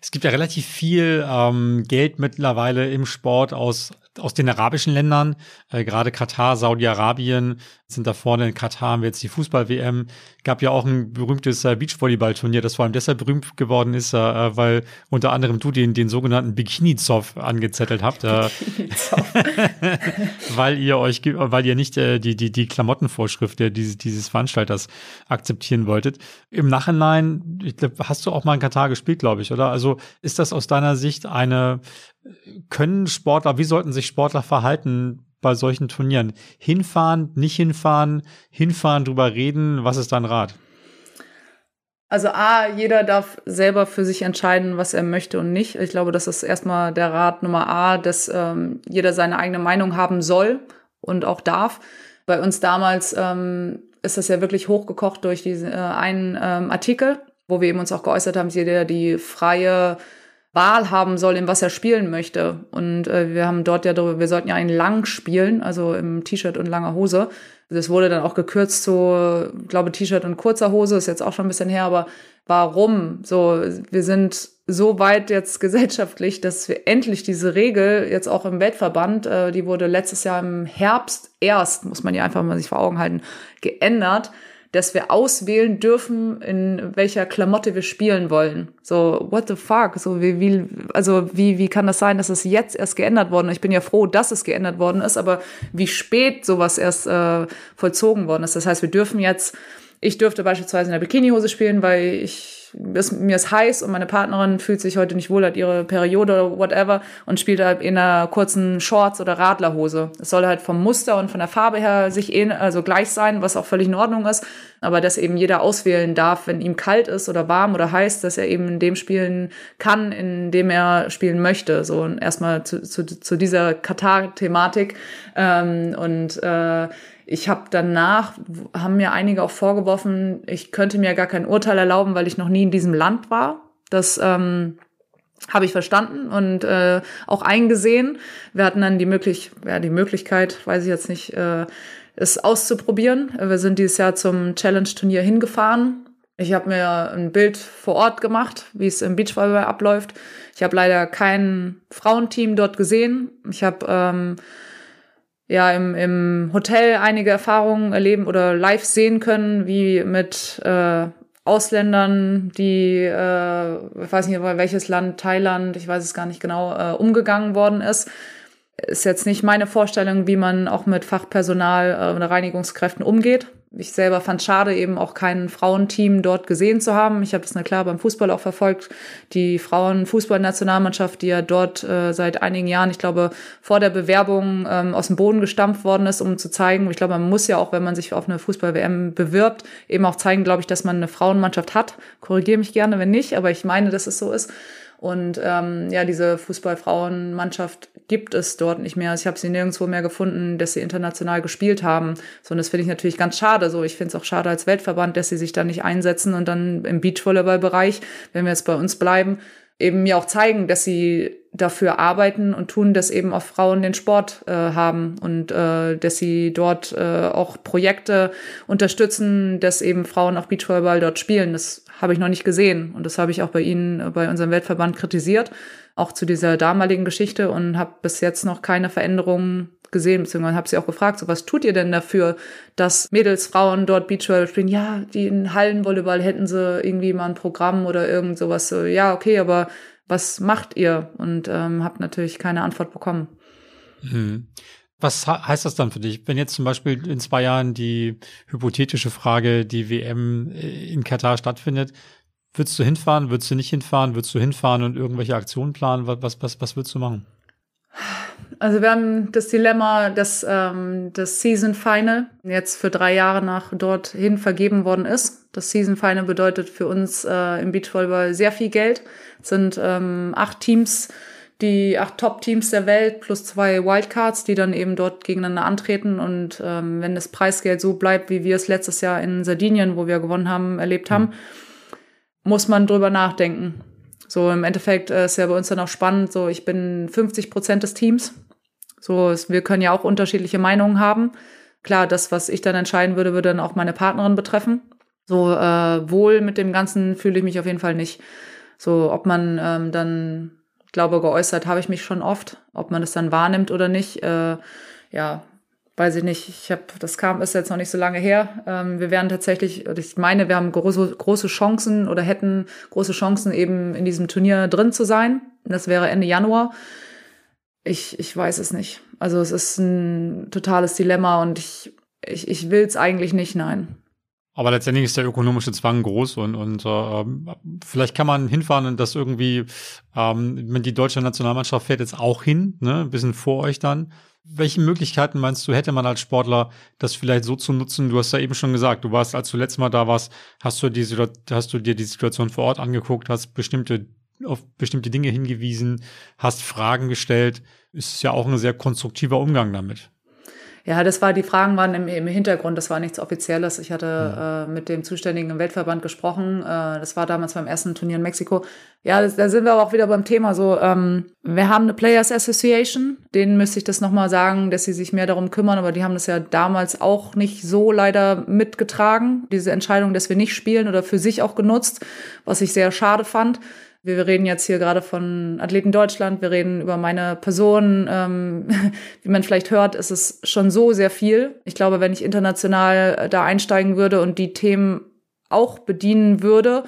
Es gibt ja relativ viel ähm, Geld mittlerweile im Sport aus aus den arabischen Ländern, äh, gerade Katar, Saudi-Arabien sind da vorne. In Katar haben wir jetzt die Fußball-WM. Gab ja auch ein berühmtes äh, Beachvolleyball-Turnier, das vor allem deshalb berühmt geworden ist, äh, weil unter anderem du den, den sogenannten Bikini-Zoff angezettelt habt. Äh, weil ihr euch, weil ihr nicht äh, die, die, die Klamottenvorschrift dieses, dieses Veranstalters akzeptieren wolltet. Im Nachhinein, ich glaub, hast du auch mal in Katar gespielt, glaube ich, oder? Also ist das aus deiner Sicht eine können Sportler, wie sollten sich Sportler verhalten bei solchen Turnieren? Hinfahren, nicht hinfahren, hinfahren, drüber reden, was ist dein Rat? Also A, jeder darf selber für sich entscheiden, was er möchte und nicht. Ich glaube, das ist erstmal der Rat Nummer A, dass ähm, jeder seine eigene Meinung haben soll und auch darf. Bei uns damals ähm, ist das ja wirklich hochgekocht durch diesen äh, einen ähm, Artikel, wo wir eben uns auch geäußert haben, jeder die freie Wahl haben soll, in was er spielen möchte. Und äh, wir haben dort ja darüber, wir sollten ja einen lang spielen, also im T-Shirt und langer Hose. Das wurde dann auch gekürzt zu, glaube T-Shirt und kurzer Hose, ist jetzt auch schon ein bisschen her, aber warum? So, wir sind so weit jetzt gesellschaftlich, dass wir endlich diese Regel jetzt auch im Weltverband, äh, die wurde letztes Jahr im Herbst erst, muss man ja einfach mal sich vor Augen halten, geändert dass wir auswählen dürfen, in welcher Klamotte wir spielen wollen. So, what the fuck? So, wie, wie, also, wie, wie kann das sein, dass es jetzt erst geändert worden ist? Ich bin ja froh, dass es geändert worden ist, aber wie spät sowas erst äh, vollzogen worden ist. Das heißt, wir dürfen jetzt, ich dürfte beispielsweise in der Bikinihose spielen, weil ich ist, mir ist heiß und meine Partnerin fühlt sich heute nicht wohl, hat ihre Periode oder whatever und spielt halt in einer kurzen Shorts oder Radlerhose. Es soll halt vom Muster und von der Farbe her sich eh, also gleich sein, was auch völlig in Ordnung ist, aber dass eben jeder auswählen darf, wenn ihm kalt ist oder warm oder heiß, dass er eben in dem spielen kann, in dem er spielen möchte. So erstmal zu, zu, zu dieser Katar-Thematik ähm, und äh, ich habe danach, haben mir einige auch vorgeworfen, ich könnte mir gar kein Urteil erlauben, weil ich noch nie in diesem Land war. Das ähm, habe ich verstanden und äh, auch eingesehen. Wir hatten dann die, möglich ja, die Möglichkeit, weiß ich jetzt nicht, äh, es auszuprobieren. Wir sind dieses Jahr zum Challenge-Turnier hingefahren. Ich habe mir ein Bild vor Ort gemacht, wie es im Beachvolleyball abläuft. Ich habe leider kein Frauenteam dort gesehen. Ich habe ähm, ja im, im Hotel einige Erfahrungen erleben oder live sehen können, wie mit äh, Ausländern, die, äh, ich weiß nicht welches Land, Thailand, ich weiß es gar nicht genau, äh, umgegangen worden ist. Ist jetzt nicht meine Vorstellung, wie man auch mit Fachpersonal äh, oder Reinigungskräften umgeht. Ich selber fand schade, eben auch kein Frauenteam dort gesehen zu haben. Ich habe das na klar beim Fußball auch verfolgt. Die Frauenfußballnationalmannschaft, die ja dort äh, seit einigen Jahren, ich glaube, vor der Bewerbung ähm, aus dem Boden gestampft worden ist, um zu zeigen, ich glaube, man muss ja auch, wenn man sich auf eine Fußball-WM bewirbt, eben auch zeigen, glaube ich, dass man eine Frauenmannschaft hat. Korrigiere mich gerne, wenn nicht, aber ich meine, dass es so ist. Und ähm, ja, diese Fußballfrauenmannschaft gibt es dort nicht mehr. Ich habe sie nirgendwo mehr gefunden, dass sie international gespielt haben. So, und das finde ich natürlich ganz schade. So, ich finde es auch schade als Weltverband, dass sie sich da nicht einsetzen und dann im Beachvolleyball-Bereich, wenn wir jetzt bei uns bleiben, eben mir auch zeigen, dass sie dafür arbeiten und tun, dass eben auch Frauen den Sport äh, haben und äh, dass sie dort äh, auch Projekte unterstützen, dass eben Frauen auch Beachvolleyball dort spielen. Das habe ich noch nicht gesehen und das habe ich auch bei Ihnen, äh, bei unserem Weltverband kritisiert, auch zu dieser damaligen Geschichte und habe bis jetzt noch keine Veränderungen gesehen, beziehungsweise habe sie auch gefragt, so was tut ihr denn dafür, dass Mädels, Frauen dort Beachvolleyball spielen? Ja, die in Hallenvolleyball hätten sie irgendwie mal ein Programm oder irgend sowas. So, ja, okay, aber was macht ihr? Und ähm, habe natürlich keine Antwort bekommen. Mhm. Was heißt das dann für dich, wenn jetzt zum Beispiel in zwei Jahren die hypothetische Frage, die WM äh, in Katar stattfindet? Würdest du hinfahren? Würdest du nicht hinfahren? Würdest du hinfahren und irgendwelche Aktionen planen? Was, was, was würdest du machen? Also wir haben das Dilemma, dass ähm, das Season Final jetzt für drei Jahre nach dorthin vergeben worden ist. Das Season Final bedeutet für uns äh, im Beachvolleyball sehr viel Geld. Es sind ähm, acht Teams, die acht Top-Teams der Welt plus zwei Wildcards, die dann eben dort gegeneinander antreten. Und ähm, wenn das Preisgeld so bleibt, wie wir es letztes Jahr in Sardinien, wo wir gewonnen haben, erlebt haben, muss man drüber nachdenken. So im Endeffekt äh, ist ja bei uns dann auch spannend. So ich bin 50 Prozent des Teams so, wir können ja auch unterschiedliche Meinungen haben. Klar, das, was ich dann entscheiden würde, würde dann auch meine Partnerin betreffen. So äh, wohl mit dem Ganzen fühle ich mich auf jeden Fall nicht. So, ob man ähm, dann, glaube, geäußert habe ich mich schon oft, ob man das dann wahrnimmt oder nicht. Äh, ja, weiß ich nicht. Ich habe, das kam, ist jetzt noch nicht so lange her. Ähm, wir werden tatsächlich, ich meine, wir haben große, große Chancen oder hätten große Chancen, eben in diesem Turnier drin zu sein. Das wäre Ende Januar. Ich, ich weiß es nicht. Also es ist ein totales Dilemma und ich, ich, ich will es eigentlich nicht, nein. Aber letztendlich ist der ökonomische Zwang groß und, und äh, vielleicht kann man hinfahren und das irgendwie, ähm, die deutsche Nationalmannschaft fährt jetzt auch hin, ne, ein bisschen vor euch dann. Welche Möglichkeiten meinst du, hätte man als Sportler, das vielleicht so zu nutzen? Du hast ja eben schon gesagt, du warst, als du letztes Mal da warst, hast du, die, hast du dir die Situation vor Ort angeguckt, hast bestimmte auf bestimmte Dinge hingewiesen, hast Fragen gestellt. Ist ja auch ein sehr konstruktiver Umgang damit. Ja, das war, die Fragen waren im, im Hintergrund, das war nichts Offizielles. Ich hatte ja. äh, mit dem Zuständigen im Weltverband gesprochen. Äh, das war damals beim ersten Turnier in Mexiko. Ja, das, da sind wir aber auch wieder beim Thema so, ähm, wir haben eine Players Association, denen müsste ich das nochmal sagen, dass sie sich mehr darum kümmern, aber die haben das ja damals auch nicht so leider mitgetragen, diese Entscheidung, dass wir nicht spielen oder für sich auch genutzt, was ich sehr schade fand. Wir reden jetzt hier gerade von Athleten Deutschland, wir reden über meine Person. Ähm, wie man vielleicht hört, ist es schon so sehr viel. Ich glaube, wenn ich international äh, da einsteigen würde und die Themen auch bedienen würde,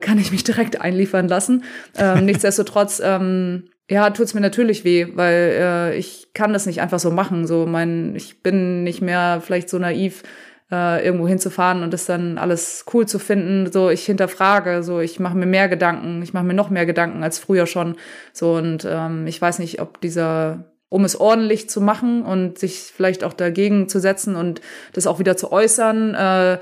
kann ich mich direkt einliefern lassen. Ähm, nichtsdestotrotz, ähm, ja, tut's mir natürlich weh, weil äh, ich kann das nicht einfach so machen. So, mein, ich bin nicht mehr vielleicht so naiv, äh, irgendwo hinzufahren und das dann alles cool zu finden. So, ich hinterfrage, so, ich mache mir mehr Gedanken, ich mache mir noch mehr Gedanken als früher schon. So, und ähm, ich weiß nicht, ob dieser um es ordentlich zu machen und sich vielleicht auch dagegen zu setzen und das auch wieder zu äußern. Äh,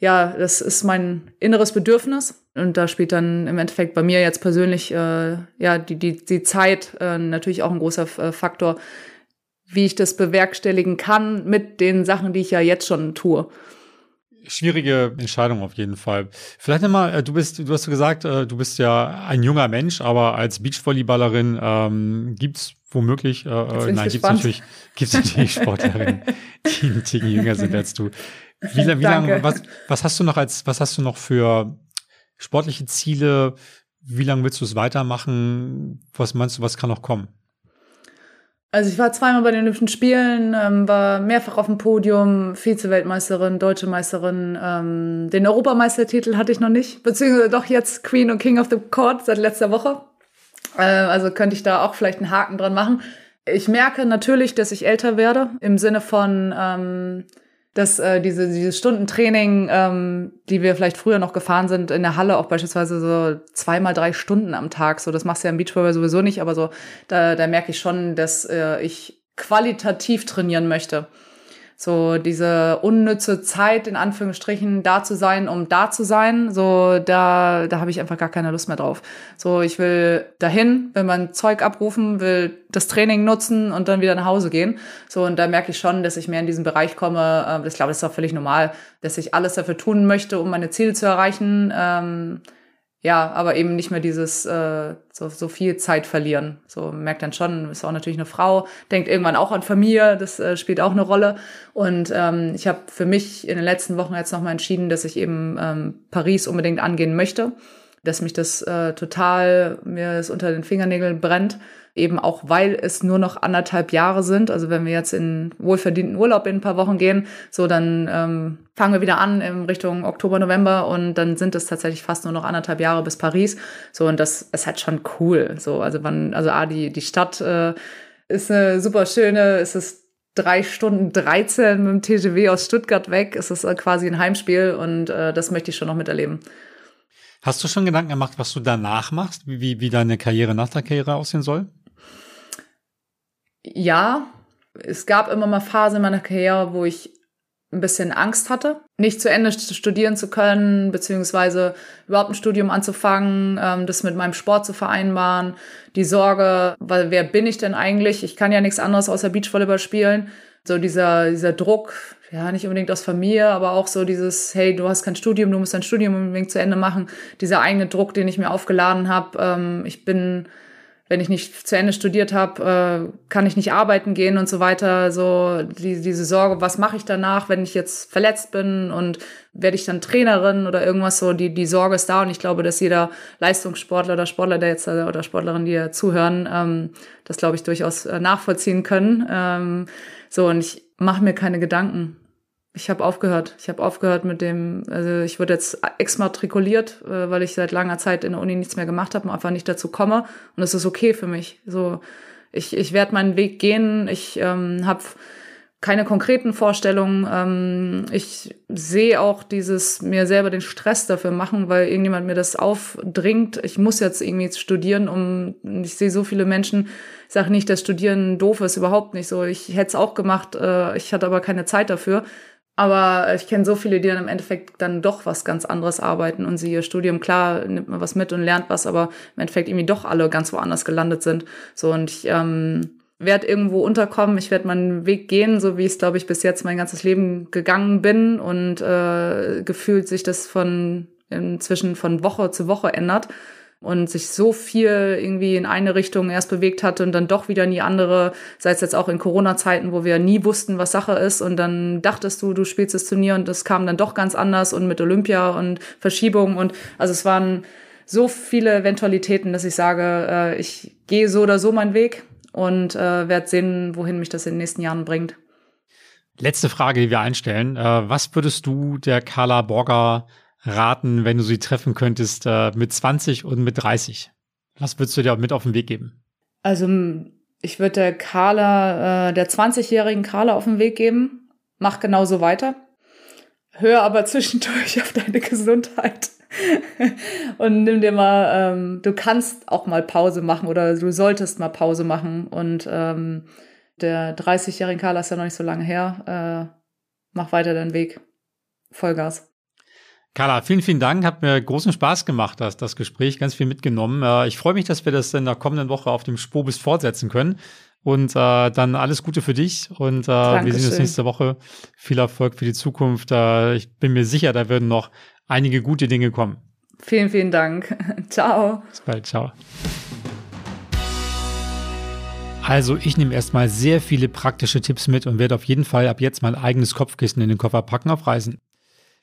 ja, das ist mein inneres Bedürfnis. Und da spielt dann im Endeffekt bei mir jetzt persönlich äh, ja die, die, die Zeit äh, natürlich auch ein großer äh, Faktor, wie ich das bewerkstelligen kann mit den Sachen, die ich ja jetzt schon tue. Schwierige Entscheidung auf jeden Fall. Vielleicht einmal, äh, du bist, du hast gesagt, äh, du bist ja ein junger Mensch, aber als Beachvolleyballerin ähm, gibt's womöglich, äh, äh nein, gibt's natürlich, gibt's natürlich Sportlerinnen, die ein Ticken jünger sind als du. Wie, wie lange, was, was hast du noch als, was hast du noch für sportliche Ziele? Wie lange willst du es weitermachen? Was meinst du, was kann noch kommen? Also ich war zweimal bei den Olympischen Spielen, ähm, war mehrfach auf dem Podium, Vize-Weltmeisterin, Deutsche Meisterin. Ähm, den Europameistertitel hatte ich noch nicht, beziehungsweise doch jetzt Queen und King of the Court seit letzter Woche. Äh, also könnte ich da auch vielleicht einen Haken dran machen. Ich merke natürlich, dass ich älter werde, im Sinne von, ähm, dass äh, diese, diese Stundentraining, ähm, die wir vielleicht früher noch gefahren sind, in der Halle auch beispielsweise so zweimal drei Stunden am Tag. So, das machst du ja im Beachvolleyball sowieso nicht, aber so, da, da merke ich schon, dass äh, ich qualitativ trainieren möchte so diese unnütze Zeit in Anführungsstrichen da zu sein, um da zu sein, so da da habe ich einfach gar keine Lust mehr drauf. So ich will dahin, will mein Zeug abrufen, will das Training nutzen und dann wieder nach Hause gehen. So und da merke ich schon, dass ich mehr in diesen Bereich komme. Ähm, ich glaube, das ist auch völlig normal, dass ich alles dafür tun möchte, um meine Ziele zu erreichen. Ja, aber eben nicht mehr dieses äh, so, so viel Zeit verlieren. So merkt dann schon, ist auch natürlich eine Frau, denkt irgendwann auch an Familie, das äh, spielt auch eine Rolle. Und ähm, ich habe für mich in den letzten Wochen jetzt nochmal entschieden, dass ich eben ähm, Paris unbedingt angehen möchte, dass mich das äh, total, mir es unter den Fingernägeln brennt eben auch weil es nur noch anderthalb Jahre sind. Also wenn wir jetzt in wohlverdienten Urlaub in ein paar Wochen gehen, so dann ähm, fangen wir wieder an in Richtung Oktober, November und dann sind es tatsächlich fast nur noch anderthalb Jahre bis Paris. So und das ist halt schon cool. So also wann also ah die die Stadt äh, ist eine super schöne, es ist drei Stunden 13 mit dem TGW aus Stuttgart weg. Es ist äh, quasi ein Heimspiel und äh, das möchte ich schon noch miterleben. Hast du schon Gedanken gemacht, was du danach machst, wie, wie deine Karriere nach der Karriere aussehen soll? Ja, es gab immer mal Phasen in meiner Karriere, wo ich ein bisschen Angst hatte, nicht zu Ende studieren zu können, beziehungsweise überhaupt ein Studium anzufangen, ähm, das mit meinem Sport zu vereinbaren, die Sorge, weil wer bin ich denn eigentlich? Ich kann ja nichts anderes außer Beachvolleyball spielen. So dieser, dieser Druck, ja, nicht unbedingt aus Familie, aber auch so dieses, hey, du hast kein Studium, du musst dein Studium unbedingt zu Ende machen. Dieser eigene Druck, den ich mir aufgeladen habe. Ähm, ich bin wenn ich nicht zu Ende studiert habe, äh, kann ich nicht arbeiten gehen und so weiter. So die, diese Sorge, was mache ich danach, wenn ich jetzt verletzt bin und werde ich dann Trainerin oder irgendwas so. Die die Sorge ist da und ich glaube, dass jeder Leistungssportler oder Sportler, der jetzt äh, oder Sportlerin, die ja zuhören, ähm, das glaube ich durchaus äh, nachvollziehen können. Ähm, so und ich mache mir keine Gedanken ich habe aufgehört. Ich habe aufgehört mit dem, also ich wurde jetzt exmatrikuliert, äh, weil ich seit langer Zeit in der Uni nichts mehr gemacht habe und einfach nicht dazu komme. Und das ist okay für mich. So, ich, ich werde meinen Weg gehen. Ich ähm, habe keine konkreten Vorstellungen. Ähm, ich sehe auch dieses mir selber den Stress dafür machen, weil irgendjemand mir das aufdringt. Ich muss jetzt irgendwie studieren, um ich sehe so viele Menschen, ich sage nicht, dass Studieren doof ist, überhaupt nicht so. Ich hätte es auch gemacht, äh, ich hatte aber keine Zeit dafür. Aber ich kenne so viele, die dann im Endeffekt dann doch was ganz anderes arbeiten und sie ihr Studium, klar, nimmt man was mit und lernt was, aber im Endeffekt irgendwie doch alle ganz woanders gelandet sind. So und ich ähm, werde irgendwo unterkommen, ich werde meinen Weg gehen, so wie ich es, glaube ich, bis jetzt mein ganzes Leben gegangen bin und äh, gefühlt sich das von inzwischen von Woche zu Woche ändert und sich so viel irgendwie in eine Richtung erst bewegt hatte und dann doch wieder in die andere, sei es jetzt auch in Corona-Zeiten, wo wir nie wussten, was Sache ist und dann dachtest du, du spielst das Turnier und das kam dann doch ganz anders und mit Olympia und Verschiebung und also es waren so viele Eventualitäten, dass ich sage, äh, ich gehe so oder so meinen Weg und äh, werde sehen, wohin mich das in den nächsten Jahren bringt. Letzte Frage, die wir einstellen. Äh, was würdest du der Carla Borger raten, wenn du sie treffen könntest äh, mit 20 und mit 30? Was würdest du dir mit auf den Weg geben? Also ich würde der Carla, äh, der 20-jährigen Carla auf den Weg geben. Mach genauso weiter. Hör aber zwischendurch auf deine Gesundheit. und nimm dir mal, ähm, du kannst auch mal Pause machen oder du solltest mal Pause machen. Und ähm, der 30-jährige Carla ist ja noch nicht so lange her. Äh, mach weiter deinen Weg. Vollgas. Carla, vielen, vielen Dank. Hat mir großen Spaß gemacht, das, das Gespräch, ganz viel mitgenommen. Äh, ich freue mich, dass wir das in der kommenden Woche auf dem Spobis fortsetzen können. Und äh, dann alles Gute für dich und äh, wir sehen uns nächste Woche. Viel Erfolg für die Zukunft. Äh, ich bin mir sicher, da werden noch einige gute Dinge kommen. Vielen, vielen Dank. ciao. Bis bald. Ciao. Also ich nehme erstmal sehr viele praktische Tipps mit und werde auf jeden Fall ab jetzt mein eigenes Kopfkissen in den Koffer packen auf Reisen.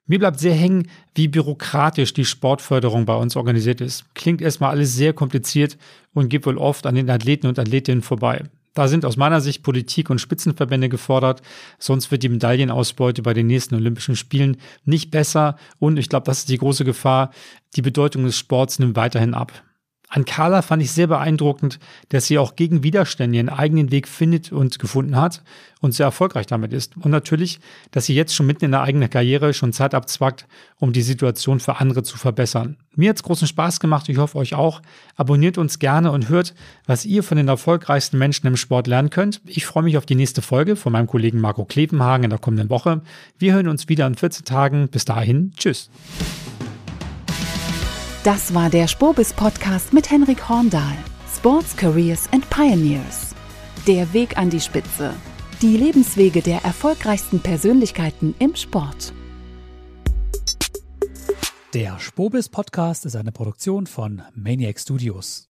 Mir bleibt sehr hängen, wie bürokratisch die Sportförderung bei uns organisiert ist. Klingt erstmal alles sehr kompliziert und geht wohl oft an den Athleten und Athletinnen vorbei. Da sind aus meiner Sicht Politik und Spitzenverbände gefordert, sonst wird die Medaillenausbeute bei den nächsten Olympischen Spielen nicht besser und ich glaube, das ist die große Gefahr, die Bedeutung des Sports nimmt weiterhin ab. An Carla fand ich sehr beeindruckend, dass sie auch gegen Widerstände ihren eigenen Weg findet und gefunden hat und sehr erfolgreich damit ist. Und natürlich, dass sie jetzt schon mitten in der eigenen Karriere schon Zeit abzwackt, um die Situation für andere zu verbessern. Mir hat's großen Spaß gemacht, ich hoffe euch auch. Abonniert uns gerne und hört, was ihr von den erfolgreichsten Menschen im Sport lernen könnt. Ich freue mich auf die nächste Folge von meinem Kollegen Marco Klevenhagen in der kommenden Woche. Wir hören uns wieder in 14 Tagen. Bis dahin, tschüss. Das war der Spobis Podcast mit Henrik Horndahl. Sports Careers and Pioneers. Der Weg an die Spitze. Die Lebenswege der erfolgreichsten Persönlichkeiten im Sport. Der Spobis Podcast ist eine Produktion von Maniac Studios.